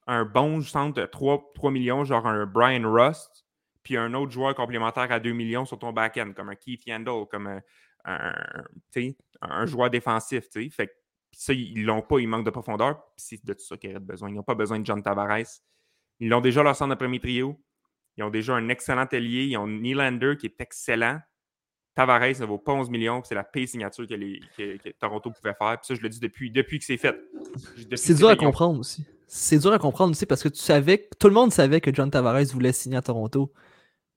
un bon centre de 3, 3 millions, genre un Brian Rust, puis un autre joueur complémentaire à 2 millions sur ton back-end, comme un Keith Yandel, comme un, un, un joueur défensif. tu sais. Fait que ça, ils l'ont pas, il manque de profondeur. C'est de tout ça qu'ils auraient besoin. Ils n'ont pas besoin de John Tavares. Ils ont déjà leur centre de premier trio. Ils ont déjà un excellent ailier. Ils ont Nylander qui est excellent. Tavares ne vaut pas 11 millions. C'est la paye signature que, les- que- que Toronto pouvait faire. Puis ça, je le dis depuis, depuis que c'est fait. C'est dur à ils comprendre aussi. C'est dur à comprendre aussi parce que tu savais, que- tout le monde savait que John Tavares voulait signer à Toronto.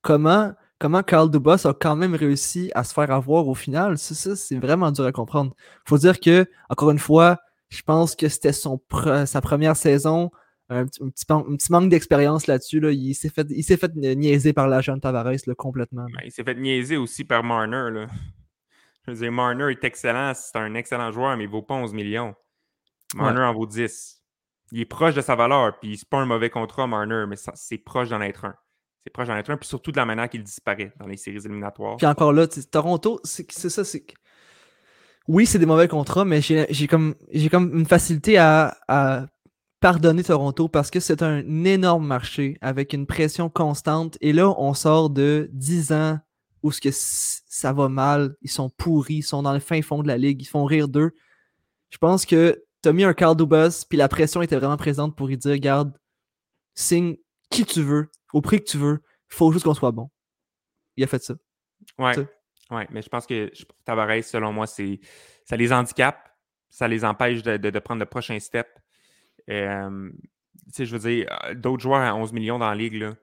Comment comment Carl Dubas a quand même réussi à se faire avoir au final, ça, ça c'est vraiment dur à comprendre. Faut dire que, encore une fois, je pense que c'était son sa première saison, un, petit, un petit, manque d'expérience là-dessus. Là. Il s'est fait, il fait niaiser par l'agent Tavares là, complètement. Ben, il s'est fait niaiser aussi par Marner. Là. Je veux dire, Marner est excellent, c'est un excellent joueur, mais il vaut pas 11 millions. Marner en vaut 10. Il est proche de sa valeur, puis c'est pas un mauvais contrat, Marner, mais c'est proche d'en être un. Proche d'en être puis surtout de la manière qu'il disparaît dans les séries éliminatoires. Puis encore là, Toronto, c'est ça, c'est. Oui, c'est des mauvais contrats, mais j'ai comme, comme une facilité à, pardonner Toronto parce que c'est un énorme marché avec une pression constante. Et là, on sort de 10 ans où ce que ça va mal, ils sont pourris, ils sont dans le fin fond de la ligue, ils font rire d'eux. Je pense que tu as mis un Carl Dubas, puis la pression était vraiment présente pour lui dire Garde, signe qui tu veux, au prix que tu veux, il faut juste qu'on soit bon. Il a fait ça. Ouais. Ouais, mais je pense que Tavares, selon moi, c'est ça les handicape, ça les empêche de, prendre le prochain step. Euh, je veux dire, euh, d'autres joueurs à 11 millions dans la ligue, là,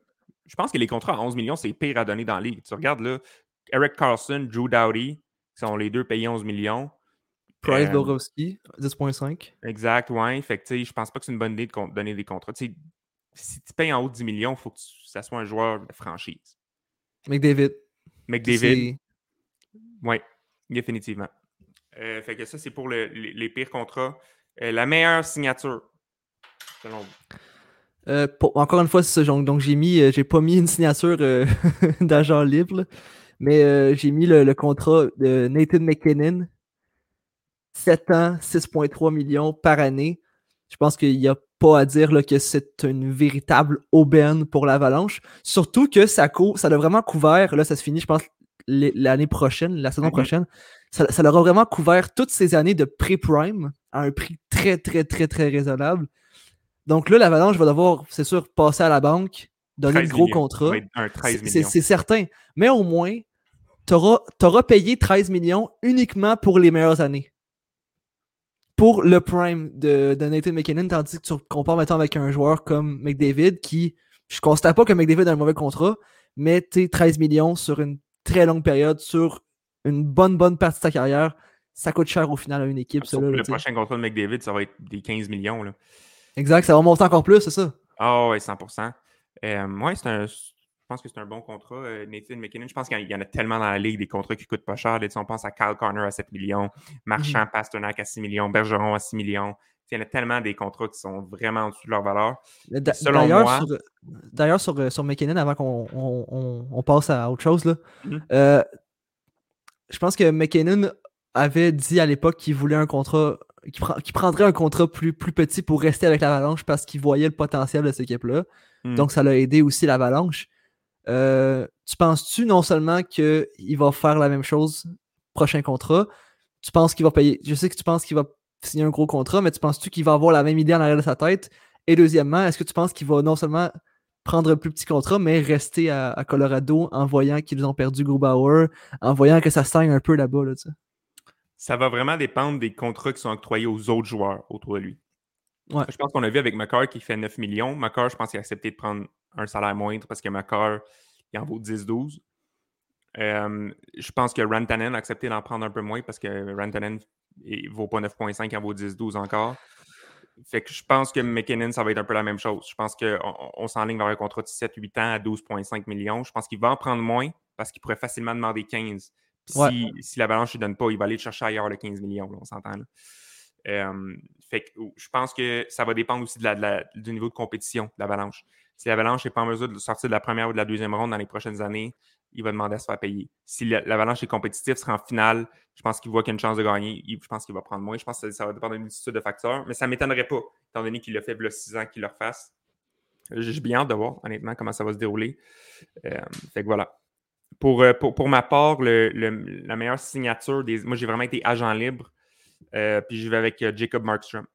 je pense que les contrats à 11 millions, c'est pire à donner dans la ligue. Tu regardes là, Eric Carlson, Drew Dowdy, qui sont les deux payés 11 millions. Price euh, 10.5. Exact, ouais. Fait que, je pense pas que c'est une bonne idée de donner des contrats. Si tu payes en haut de 10 millions, il faut que ça soit un joueur de franchise. McDavid. McDavid. Oui, définitivement. Euh, fait que ça, c'est pour les, pires contrats. Euh, la meilleure signature, selon vous? Euh, encore une fois, c'est ça. Donc, j'ai mis, j'ai pas mis une signature d'agent libre, mais j'ai mis le, contrat de Nathan McKinnon. 7 ans, 6,3 millions par année. Je pense qu'il n'y a pas à dire là, que c'est une véritable aubaine pour l'Avalanche. Surtout que ça, ça l'a vraiment couvert. Là, ça se finit, je pense, l'année prochaine, la saison prochaine. Ça, ça leur a vraiment couvert toutes ces années de pré-prime à un prix très, très, très, très raisonnable. Donc là, l'Avalanche va devoir, c'est sûr, passer à la banque, donner le gros contrat. C'est certain. Mais au moins, tu auras, payé 13 millions uniquement pour les meilleures années. Pour le prime de, Nathan McKinnon, tandis que tu compares maintenant avec un joueur comme McDavid qui, je ne constate pas que McDavid a un mauvais contrat, mais tu 13 millions sur une très longue période, sur une bonne, bonne partie de ta carrière, ça coûte cher au final à une équipe. le prochain contrat de McDavid, ça va être des 15 millions. Là. Exact, ça va monter encore plus, c'est ça? Ah oui, 100% euh, Moi, c'est un. Je pense que c'est un bon contrat. Euh, Nathan McKinnon, je pense qu'il y en a tellement dans la ligue des contrats qui coûtent pas cher. on pense à Kyle Connor à 7 millions, Marchand, mhm. Pasternak à 6 millions, Bergeron à 6 millions. Il y en a tellement des contrats qui sont vraiment en dessous de leur valeur. D'ailleurs, sur, euh, sur, McKinnon, avant qu'on on, passe à autre chose, là, mhm. je pense que McKinnon avait dit à l'époque qu'il voulait un contrat qui, prendrait un contrat plus, plus petit pour rester avec l'Avalanche parce qu'il voyait le potentiel de cette équipe-là. Hmm. Donc, ça l'a aidé aussi l'Avalanche. Euh, tu penses-tu non seulement qu'il va faire la même chose prochain contrat, tu penses qu'il va payer. Je sais que tu penses qu'il va signer un gros contrat, mais tu penses-tu qu'il va avoir la même idée en arrière de sa tête? Et deuxièmement, est-ce que tu penses qu'il va non seulement prendre un plus petit contrat, mais rester à, Colorado en voyant qu'ils ont perdu Grubauer, en voyant que ça saigne un peu là-bas? Là, ça va vraiment dépendre des contrats qui sont octroyés aux autres joueurs autour de lui. Je pense qu'on a vu avec McCarr qui fait 9 millions. McCarr, je pense qu'il a accepté de prendre un salaire moindre parce que McCarr, il en vaut 10-12. Euh, je pense que Rantanen a accepté d'en prendre un peu moins parce que Rantanen ne vaut pas 9.5, il en vaut 10-12 encore. Fait que je pense que McKinnon, ça va être un peu la même chose. Je pense qu'on on, s'enligne vers un contrat de 7-8 ans à 12,5 millions. Je pense qu'il va en prendre moins parce qu'il pourrait facilement demander 15 si, si la balance ne donne pas, il va aller le chercher ailleurs le 15 millions, on s'entend. fait que je pense que ça va dépendre aussi de la, du niveau de compétition de l'Avalanche. Si l'Avalanche n'est pas en mesure de sortir de la première ou de la deuxième ronde dans les prochaines années, il va demander à se faire payer. Si l'Avalanche est compétitif, sera en finale, je pense qu'il voit qu'il y a une chance de gagner. Je pense qu'il va prendre moins. Je pense que ça va dépendre d'une multitude de facteurs. Mais ça ne m'étonnerait pas, étant donné qu'il l'a fait il 6 ans qu'il le refasse. J'ai bien hâte de voir, honnêtement, comment ça va se dérouler. fait que voilà. Euh, pour, pour, ma part, la meilleure signature, des, moi j'ai vraiment été agent libre. Euh, puis je vais avec euh, Jacob Markstrom.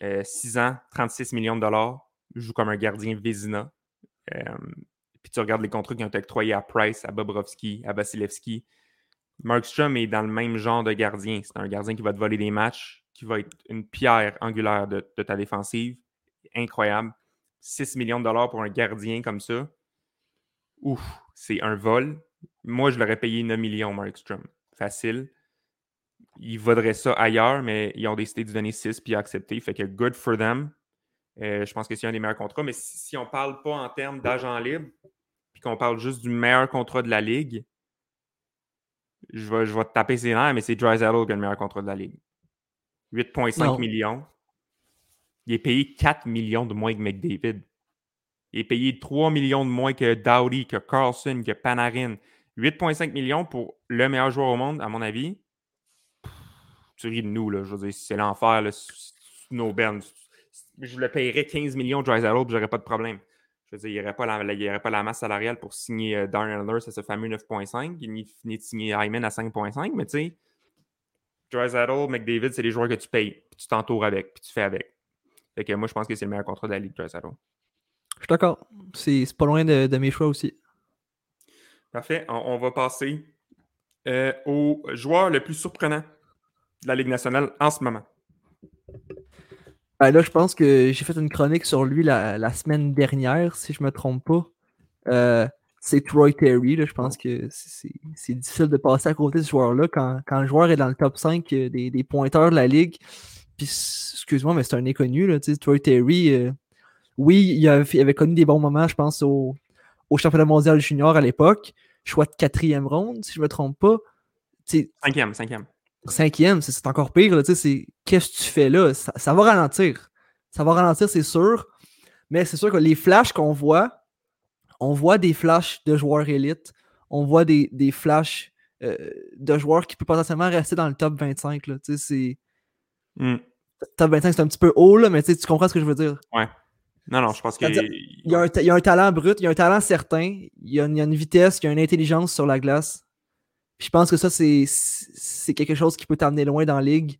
6 ans, 36 millions de dollars. Joue comme un gardien Vézina. puis tu regardes les contrats qui ont été octroyés à Price, à Bobrovski, à Vasilevski. Markstrom est dans le même genre de gardien. C'est un gardien qui va te voler des matchs, qui va être une pierre angulaire de, ta défensive. Incroyable. 6 millions de dollars pour un gardien comme ça ouf, c'est un vol. Moi, je l'aurais payé 9 millions, Markstrom. Facile. Il vaudrait ça ailleurs, mais ils ont décidé de donner 6 puis accepté. Fait que good for them. Euh, je pense que c'est un des meilleurs contrats. Mais si, si on ne parle pas en termes d'agent libre, puis qu'on parle juste du meilleur contrat de la Ligue, je vais, je vais te taper ses nerfs, mais c'est Drysdale qui a le meilleur contrat de la Ligue. 8,5 Non. millions. Il est payé 4 millions de moins que McDavid. Il est payé 3 millions de moins que Dowdy, que Carlson, que Panarin. 8,5 millions pour le meilleur joueur au monde, à mon avis. Pff, Tu ris de nous, là. Je veux dire, c'est l'enfer, là. Aubaine. Je le payerais 15 millions de Drysdale, puis j'aurais pas de problème. Je veux dire, il n'y aurait, pas la- il y aurait pas la masse salariale pour signer euh, Darren Ehlers à ce fameux 9,5. Il ni ni de signer Hyman à 5,5, mais tu sais, Drysdale, McDavid, c'est les joueurs que tu payes, puis tu t'entoures avec, puis tu fais avec. Fait que moi, je pense que c'est le meilleur contrat de la Ligue, Drysdale. Je suis d'accord. C'est c'est pas loin de, de mes choix aussi. Parfait. On, on va passer euh, au joueur le plus surprenant de la Ligue nationale en ce moment. Ben là, je pense que j'ai fait une chronique sur lui la, la semaine dernière, si je me trompe pas. Euh, c'est Troy Terry. Là. Je pense que c'est- difficile de passer à côté de ce joueur-là quand, quand le joueur est dans le top 5 euh, des, des pointeurs de la ligue. Puis, excuse-moi, mais c'est un inconnu. Là, Troy Terry, euh, oui, il avait, il avait connu des bons moments, je pense, au, au championnat mondial junior à l'époque. Choix de quatrième ronde, si je me trompe pas. Tu sais, Cinquième, cinquième. Cinquième, c'est- encore pire. là, tu sais, c'est Qu'est-ce que tu fais là? Ça, ça va ralentir. Ça va ralentir, c'est sûr. Mais c'est sûr que les flashs qu'on voit, on voit des flashs de joueurs élites. On voit des, des flashs euh, de joueurs qui peuvent potentiellement rester dans le top 25. Là, c'est- Hmm. top 25, c'est un petit peu haut, là, mais tu comprends ce que je veux dire. Non, non, je pense que. C'est-à-dire, Il y, a un, ta- il y a un talent brut, il y a un talent certain, il y a, une- il y a une vitesse, il y a une intelligence sur la glace. Puis je pense que ça, c'est quelque chose qui peut t'amener loin dans la ligue.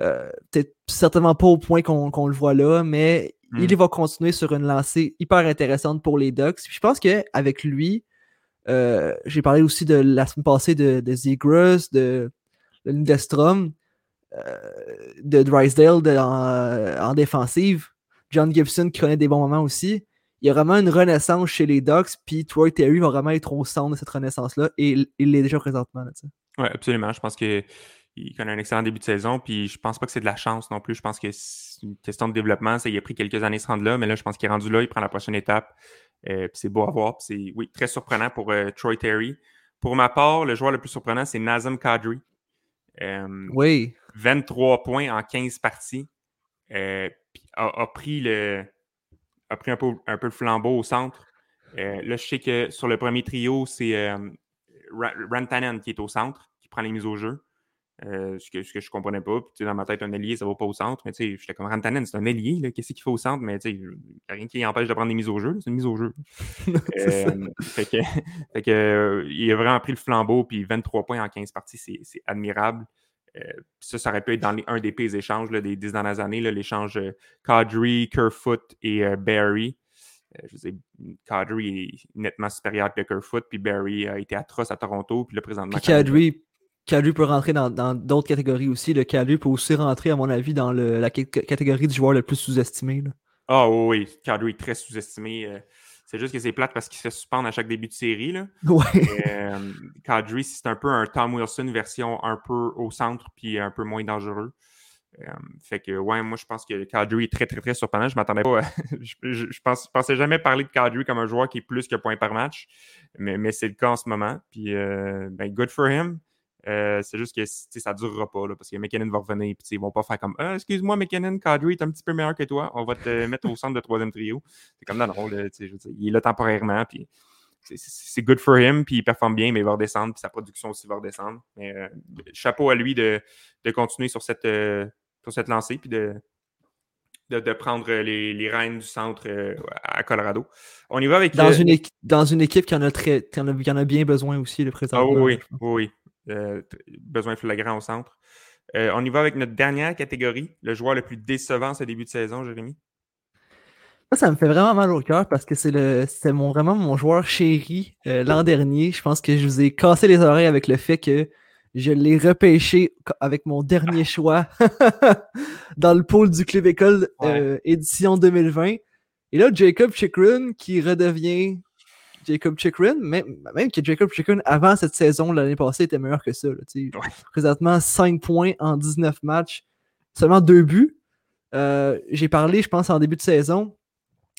Euh, Peut-être certainement pas au point qu'on le voit là, mais Mm. il va continuer sur une lancée hyper intéressante pour les Ducks. Puis je pense qu'avec lui, euh, j'ai parlé aussi de la semaine passée de, de Zegras, de, de Lindestrom, euh, de Drysdale de- en, en défensive. John Gibson qui connaît des bons moments aussi. Il y a vraiment une renaissance chez les Ducks, puis Troy Terry va vraiment être au centre de cette renaissance-là, et il l'est déjà présentement. Oui, absolument. Je pense qu'il connaît un excellent début de saison, puis je pense pas que c'est de la chance non plus. Je pense que c'est une question de développement. Ça, il a pris quelques années à se rendre là, mais là, je pense qu'il est rendu là, il prend la prochaine étape. Euh, puis c'est beau à voir. C'est, oui, très surprenant pour euh, Troy Terry. Pour ma part, le joueur le plus surprenant, c'est Nazem Kadri. Euh, Oui, 23 points en 15 parties. Euh, puis a, a pris le a pris un peu, un peu le flambeau au centre. Euh, là, je sais que sur le premier trio, c'est euh, Ra- Rantanen qui est au centre, qui prend les mises au jeu. Euh, ce, que, ce que je comprenais pas. Puis, dans ma tête, un ailier, ça va pas au centre. Mais j'étais comme Rantanen, c'est un là, Qu'est-ce qu'il fait au centre? Mais il n'y a rien qui empêche de prendre des mises au jeu. C'est une mise au jeu. Euh, fait que, fait que, il a vraiment pris le flambeau, puis 23 points en 15 parties, c'est c'est admirable. Euh, ça, ça aurait pu être dans les- un des pires échanges là, des dix dernières années, l'échange euh, Kadri, Kerfoot et euh, Barry. Je veux dire, Kadri est nettement supérieur que Kerfoot, puis Barry a été atroce à Toronto, puis là, présentement. Puis Kadri, peut rentrer dans d'autres catégories aussi. Le Kadri peut aussi rentrer, à mon avis, dans le- la cat- catégorie du joueur le plus sous-estimé. Ah oui, oui, Kadri est très sous-estimé. C'est juste que c'est plate parce qu'il se fait suspendre à chaque début de série. Là. Ouais. Euh, Kadri, c'est un peu un Tom Wilson version un peu au centre puis un peu moins dangereux. Euh, fait que, ouais, moi, je pense que Kadri est très, très, très surprenant. Je m'attendais pas. à- je je, je pense, je pensais jamais parler de Kadri comme un joueur qui est plus que point par match, mais, mais c'est le cas en ce moment. Puis, euh, ben, good for him. Euh, c'est juste que ça ne durera pas là, parce que McKinnon va revenir et ils vont pas faire comme Ah, excuse-moi, McKinnon, Kadri est un petit peu meilleur que toi. On va te mettre au centre de troisième trio. C'est comme dans le rôle, je veux dire, il est là temporairement. Puis c'est- good for him, puis il performe bien, mais il va redescendre, puis sa production aussi va redescendre. Mais euh, chapeau à lui de, de continuer sur cette, euh, sur cette lancée, puis de, de, de prendre les, les rênes du centre euh, à Colorado. On y va avec. Dans, euh, une dans une équipe qui en a, très, qui en a, qui en a bien besoin aussi, le Ah présentement. oui, oui. Euh, besoin flagrant au centre. Euh, on y va avec notre dernière catégorie, le joueur le plus décevant ce début de saison, Jérémy. Ça, me fait vraiment mal au cœur parce que c'est le mon, vraiment mon joueur chéri euh, l'an dernier. Je pense que je vous ai cassé les oreilles avec le fait que je l'ai repêché avec mon dernier choix dans le pôle du Club École euh, édition 2020. Et là, Jacob Chikrin qui redevient Jacob Chikrin, même, même que Jacob Chikrin, avant cette saison, l'année passée, était meilleur que ça. Là, Présentement, 5 points en 19 matchs, seulement 2 buts. Euh, j'ai parlé, je pense, en début de saison,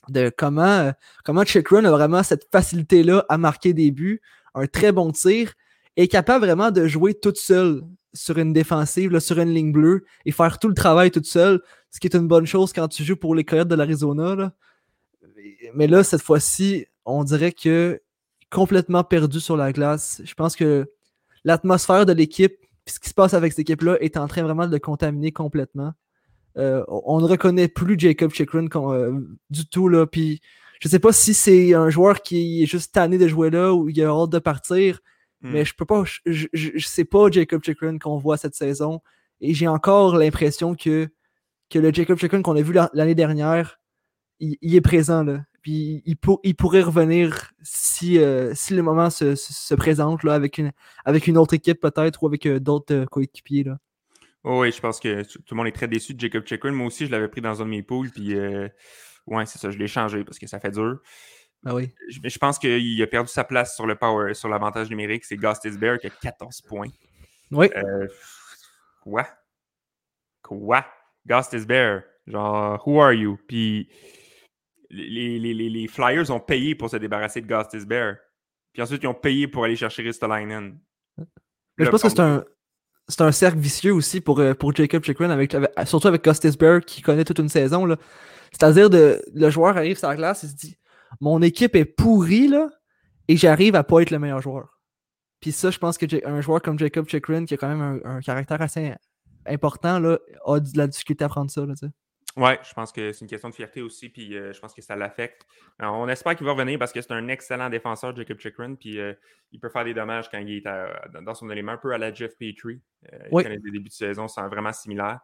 de comment, euh, comment Chikrin a vraiment cette facilité-là à marquer des buts, un très bon tir, et est capable vraiment de jouer toute seule sur une défensive, sur une ligne bleue, et faire tout le travail toute seule, ce qui est une bonne chose quand tu joues pour les Coyotes de l'Arizona. Mais là, cette fois-ci, on dirait que complètement perdu sur la glace. Je pense que l'atmosphère de l'équipe, ce qui se passe avec cette équipe-là, est en train vraiment de le contaminer complètement. Euh, on ne reconnaît plus Jacob Chikrin euh, du tout. Là, puis je sais pas si c'est un joueur qui est juste tanné de jouer là ou il a hâte de partir. Hmm. Mais je peux pas. Je, je, sais pas Jacob Chikrin qu'on voit cette saison. Et j'ai encore l'impression que, que le Jacob Chikrin qu'on a vu l'année dernière, il, il, est présent. Là puis il, il, pourrait revenir si, euh, si le moment se, présente là, avec, une, avec une autre équipe peut-être ou avec euh, d'autres euh, coéquipiers. Là. oui, je pense que tout le monde est très déçu de Jacob Chikrin. Moi aussi, je l'avais pris dans un de mes poules, puis ouais, c'est ça, je l'ai changé parce que ça fait dur. Ah oui. Je, je pense qu'il a perdu sa place sur le power, sur l'avantage numérique. C'est Gustis Bear qui a 14 points. Oui. quoi? Quoi? Gustis Bear. Genre, who are you? Puis les, les, les, Flyers ont payé pour se débarrasser de Gustis Bear. Puis ensuite, ils ont payé pour aller chercher Ristolainen. Je pense que c'est un, c'est un cercle vicieux aussi pour, euh, pour Jacob Chikrin, avec, surtout avec Gustis Bear qui connaît toute une saison. C'est-à-dire de le joueur arrive sur la glace et se dit Mon équipe est pourrie là, et j'arrive à pas être le meilleur joueur. Puis ça, je pense qu'un joueur comme Jacob Chikrin, qui a quand même un, caractère assez important, là, a de la difficulté à prendre ça. Là, oui, je pense que c'est une question de fierté aussi, puis euh, je pense que ça l'affecte. On espère qu'il va revenir parce que c'est un excellent défenseur, Jacob Chikrin, puis euh, il peut faire des dommages quand il est dans son élément, un peu à la Jeff Petrie. Euh, oui. Les débuts de saison sont vraiment similaires.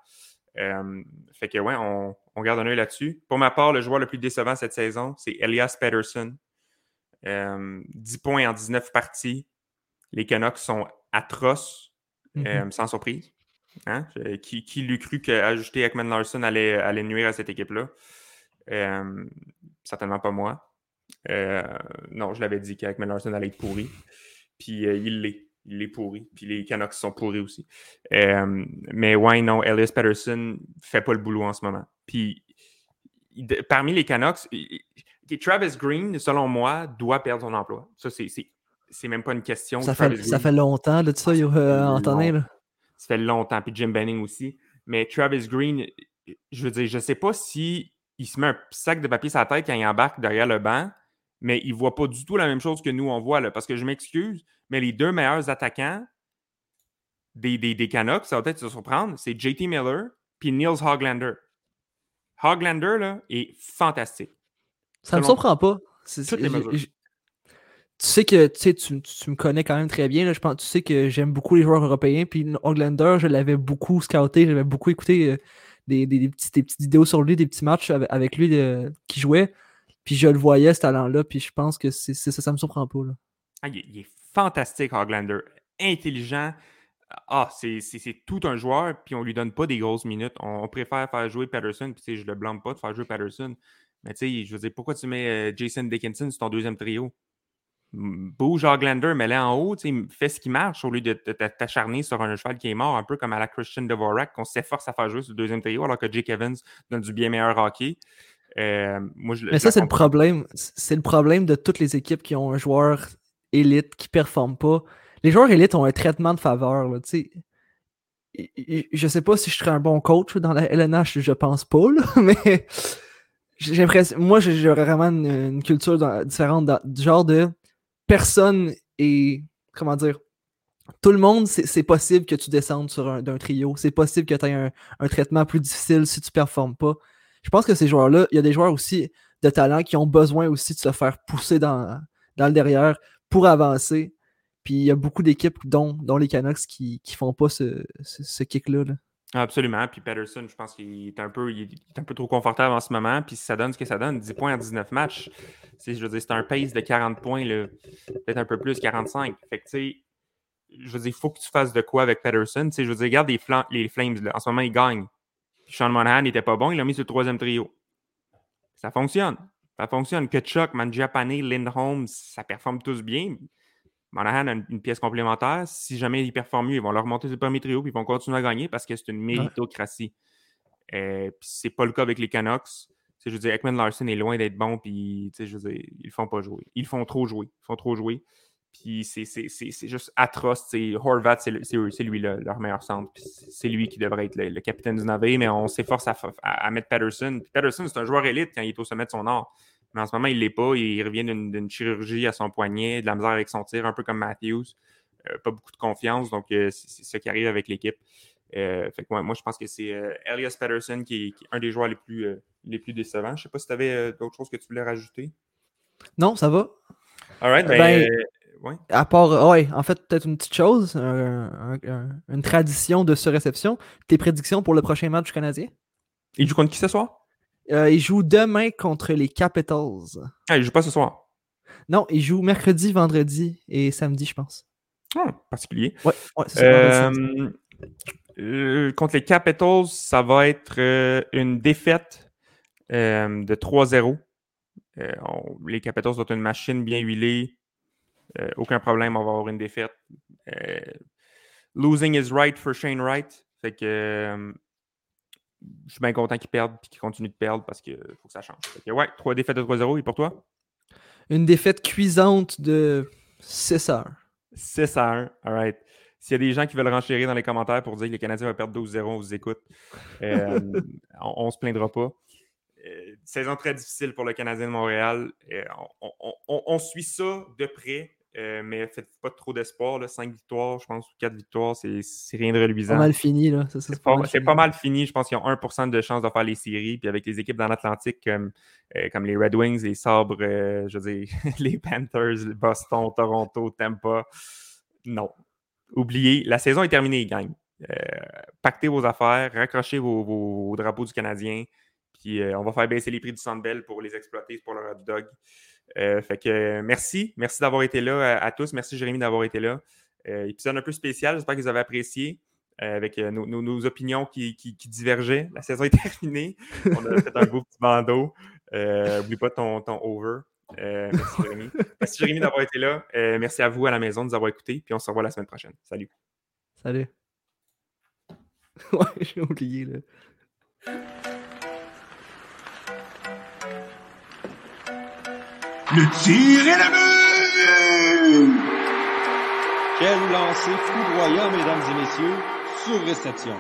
fait que, ouais, on, garde un œil là-dessus. Pour ma part, le joueur le plus décevant cette saison, c'est Elias Pedersen. 10 points en 19 parties. Les Canucks sont atroces, mm-hmm. sans surprise. Hein? Qui, qui l'eût cru qu'ajouter Ekman Larson allait, allait nuire à cette équipe-là? Euh, certainement pas moi. Euh, non, je l'avais dit qu'Ekman Larson allait être pourri. Puis euh, il l'est. Il est pourri. Puis les Canucks sont pourris aussi. mais ouais, non, Elias Patterson fait pas le boulot en ce moment. Puis parmi les Canucks, Travis Green, selon moi, doit perdre son emploi. Ça, c'est même pas une question. Ça, fait, ça fait, longtemps de ça, Antonin. Là ça fait longtemps, puis Jim Benning aussi. Mais Travis Green, je veux dire, je ne sais pas si il se met un sac de papier sur la tête quand il embarque derrière le banc, mais il ne voit pas du tout la même chose que nous, on voit. Là, parce que je m'excuse, mais les deux meilleurs attaquants des, des, des Canucks, ça va peut-être se surprendre, c'est JT Miller puis Niels Hoglander. Hoglander, là, est fantastique. Ça ne me surprend pas. Les mesures tu sais que tu, tu, me connais quand même très bien. Là, je pense, tu sais que j'aime beaucoup les joueurs européens. Puis Oglander, je l'avais beaucoup scouté, j'avais beaucoup écouté euh, des, des, petites vidéos sur lui, des petits matchs avec, lui qui jouait. Puis je le voyais, ce talent-là. Puis je pense que c'est ça, ça me surprend pas. Là. Ah, il, est fantastique, Oglander. Intelligent. Ah, c'est tout un joueur, puis on lui donne pas des grosses minutes. On, préfère faire jouer Patterson, puis je le blâme pas de faire jouer Patterson. Mais tu sais, je veux dire, pourquoi tu mets euh, Jason Dickinson sur ton deuxième trio? Bouge Oglander, mets-le en haut, fais ce qui marche au lieu de t'acharner sur un cheval qui est mort, un peu comme à la Christian Dvorak, qu'on s'efforce à faire jouer sur le deuxième trio, alors que Jake Evans donne du bien meilleur hockey. Euh, Mais ça, c'est le problème. C'est le problème de toutes les équipes qui ont un joueur élite qui ne performe pas. Les joueurs élites ont un traitement de faveur. Là, je sais pas si je serais un bon coach dans la LNH, je pense pas, mais j'ai l'impression. Moi, j'aurais vraiment une, culture différente, du genre de personne est. Comment dire Tout le monde, c'est possible que tu descendes sur un, d'un trio. C'est possible que tu aies un, traitement plus difficile si tu performes pas. Je pense que ces joueurs-là, il y a des joueurs aussi de talent qui ont besoin aussi de se faire pousser dans, le derrière pour avancer. Puis il y a beaucoup d'équipes, dont, les Canucks, qui ne font pas ce, ce, kick-là. là Absolument. Puis Patterson, je pense qu'il est un peu, il est un peu trop confortable en ce moment. Puis ça donne ce que ça donne, 10 points en 19 matchs. Je veux dire, c'est un pace de 40 points, peut-être un peu plus, 45. Fait que, tu sais, je veux dire, il faut que tu fasses de quoi avec Patterson. je veux dire, regarde les, les Flames, en ce moment, ils gagnent. Sean Monahan n'était pas bon, il l'a mis sur le troisième trio. Ça fonctionne. Ça fonctionne. Kutchuk, Mangiapane, Lindholm, ça performe tous bien. Monahan a une, pièce complémentaire. Si jamais ils performent mieux, ils vont leur remonter le premier trio puis ils vont continuer à gagner parce que c'est une méritocratie. Euh, c'est pas le cas avec les Canucks. je veux dire, Ekman Larson est loin d'être bon, puis je veux dire, ils font pas jouer. Ils font trop jouer. Ils font trop jouer. Puis c'est juste atroce. Horvat, c'est lui leur meilleur centre. C'est lui qui devrait être le, capitaine du navire, mais on s'efforce à, mettre Patterson. Patterson, c'est un joueur élite quand il est au sommet de son art. Mais en ce moment, il ne l'est pas. Il revient d'une chirurgie à son poignet, de la misère avec son tir, un peu comme Matthews. Euh, pas beaucoup de confiance. Donc, euh, c'est ce qui arrive avec l'équipe. Euh, moi, je pense que c'est Elias Patterson qui est, un des joueurs les plus, les plus décevants. Je ne sais pas si tu avais d'autres choses que tu voulais rajouter. Non, ça va. All right, ben, ben à part, ouais, en fait, peut-être une petite chose, une tradition de ce réception. Tes prédictions pour le prochain match canadien? Il joue contre qui ce soir? Euh, il joue demain contre les Capitals. Ah, il joue pas ce soir? Non, il joue mercredi, vendredi et samedi, je pense. Ah, particulier. Ouais, ouais c'est euh, contre les Capitals, ça va être une défaite de 3-0. les Capitals sont une machine bien huilée. Euh, aucun problème, on va avoir une défaite. Euh, losing is right for Shane Wright. Fait que euh, je suis bien content qu'il perde et qu'il continue de perdre parce qu'il faut que ça change. Fait ouais, trois défaites de 3-0. Et pour toi? Une défaite cuisante de 6 heures. 6 heures, all right. S'il y a des gens qui veulent renchérir dans les commentaires pour dire que les Canadiens vont perdre 12-0, on vous écoute. on ne se plaindra pas. saison très difficile pour le Canadien de Montréal. on, suit ça de près. Euh, mais faites pas trop d'espoir. 5 victoires, je pense, ou 4 victoires, c'est rien de reluisant. C'est pas mal fini. là. C'est pas, mal fini. Je pense qu'ils ont 1% de chance de faire les séries. Puis avec les équipes dans l'Atlantique comme, euh, comme les Red Wings, les Sabres, euh, je veux dire, les Panthers, Boston, Toronto, Tampa, non. Oubliez, la saison est terminée, gang. pactez vos affaires, raccrochez vos, drapeaux du Canadien. Puis on va faire baisser les prix du Sandbell pour les exploiter pour le hot dog. Euh, fait que merci. Merci d'avoir été là à, tous. Merci Jérémy d'avoir été là. Euh, épisode un peu spécial. J'espère que vous avez apprécié. Euh, avec nos, opinions qui, divergeaient. La saison est terminée. On a fait un beau petit bandeau. N'oublie pas ton, ton over. merci Jérémy. Merci Jérémy d'avoir été là. merci à vous à la maison de nous avoir écoutés. Puis on se revoit la semaine prochaine. Salut. Salut. Ouais, j'ai oublié là. Le tir est la but! Quel lancer foudroyant, mesdames et messieurs, sur réception.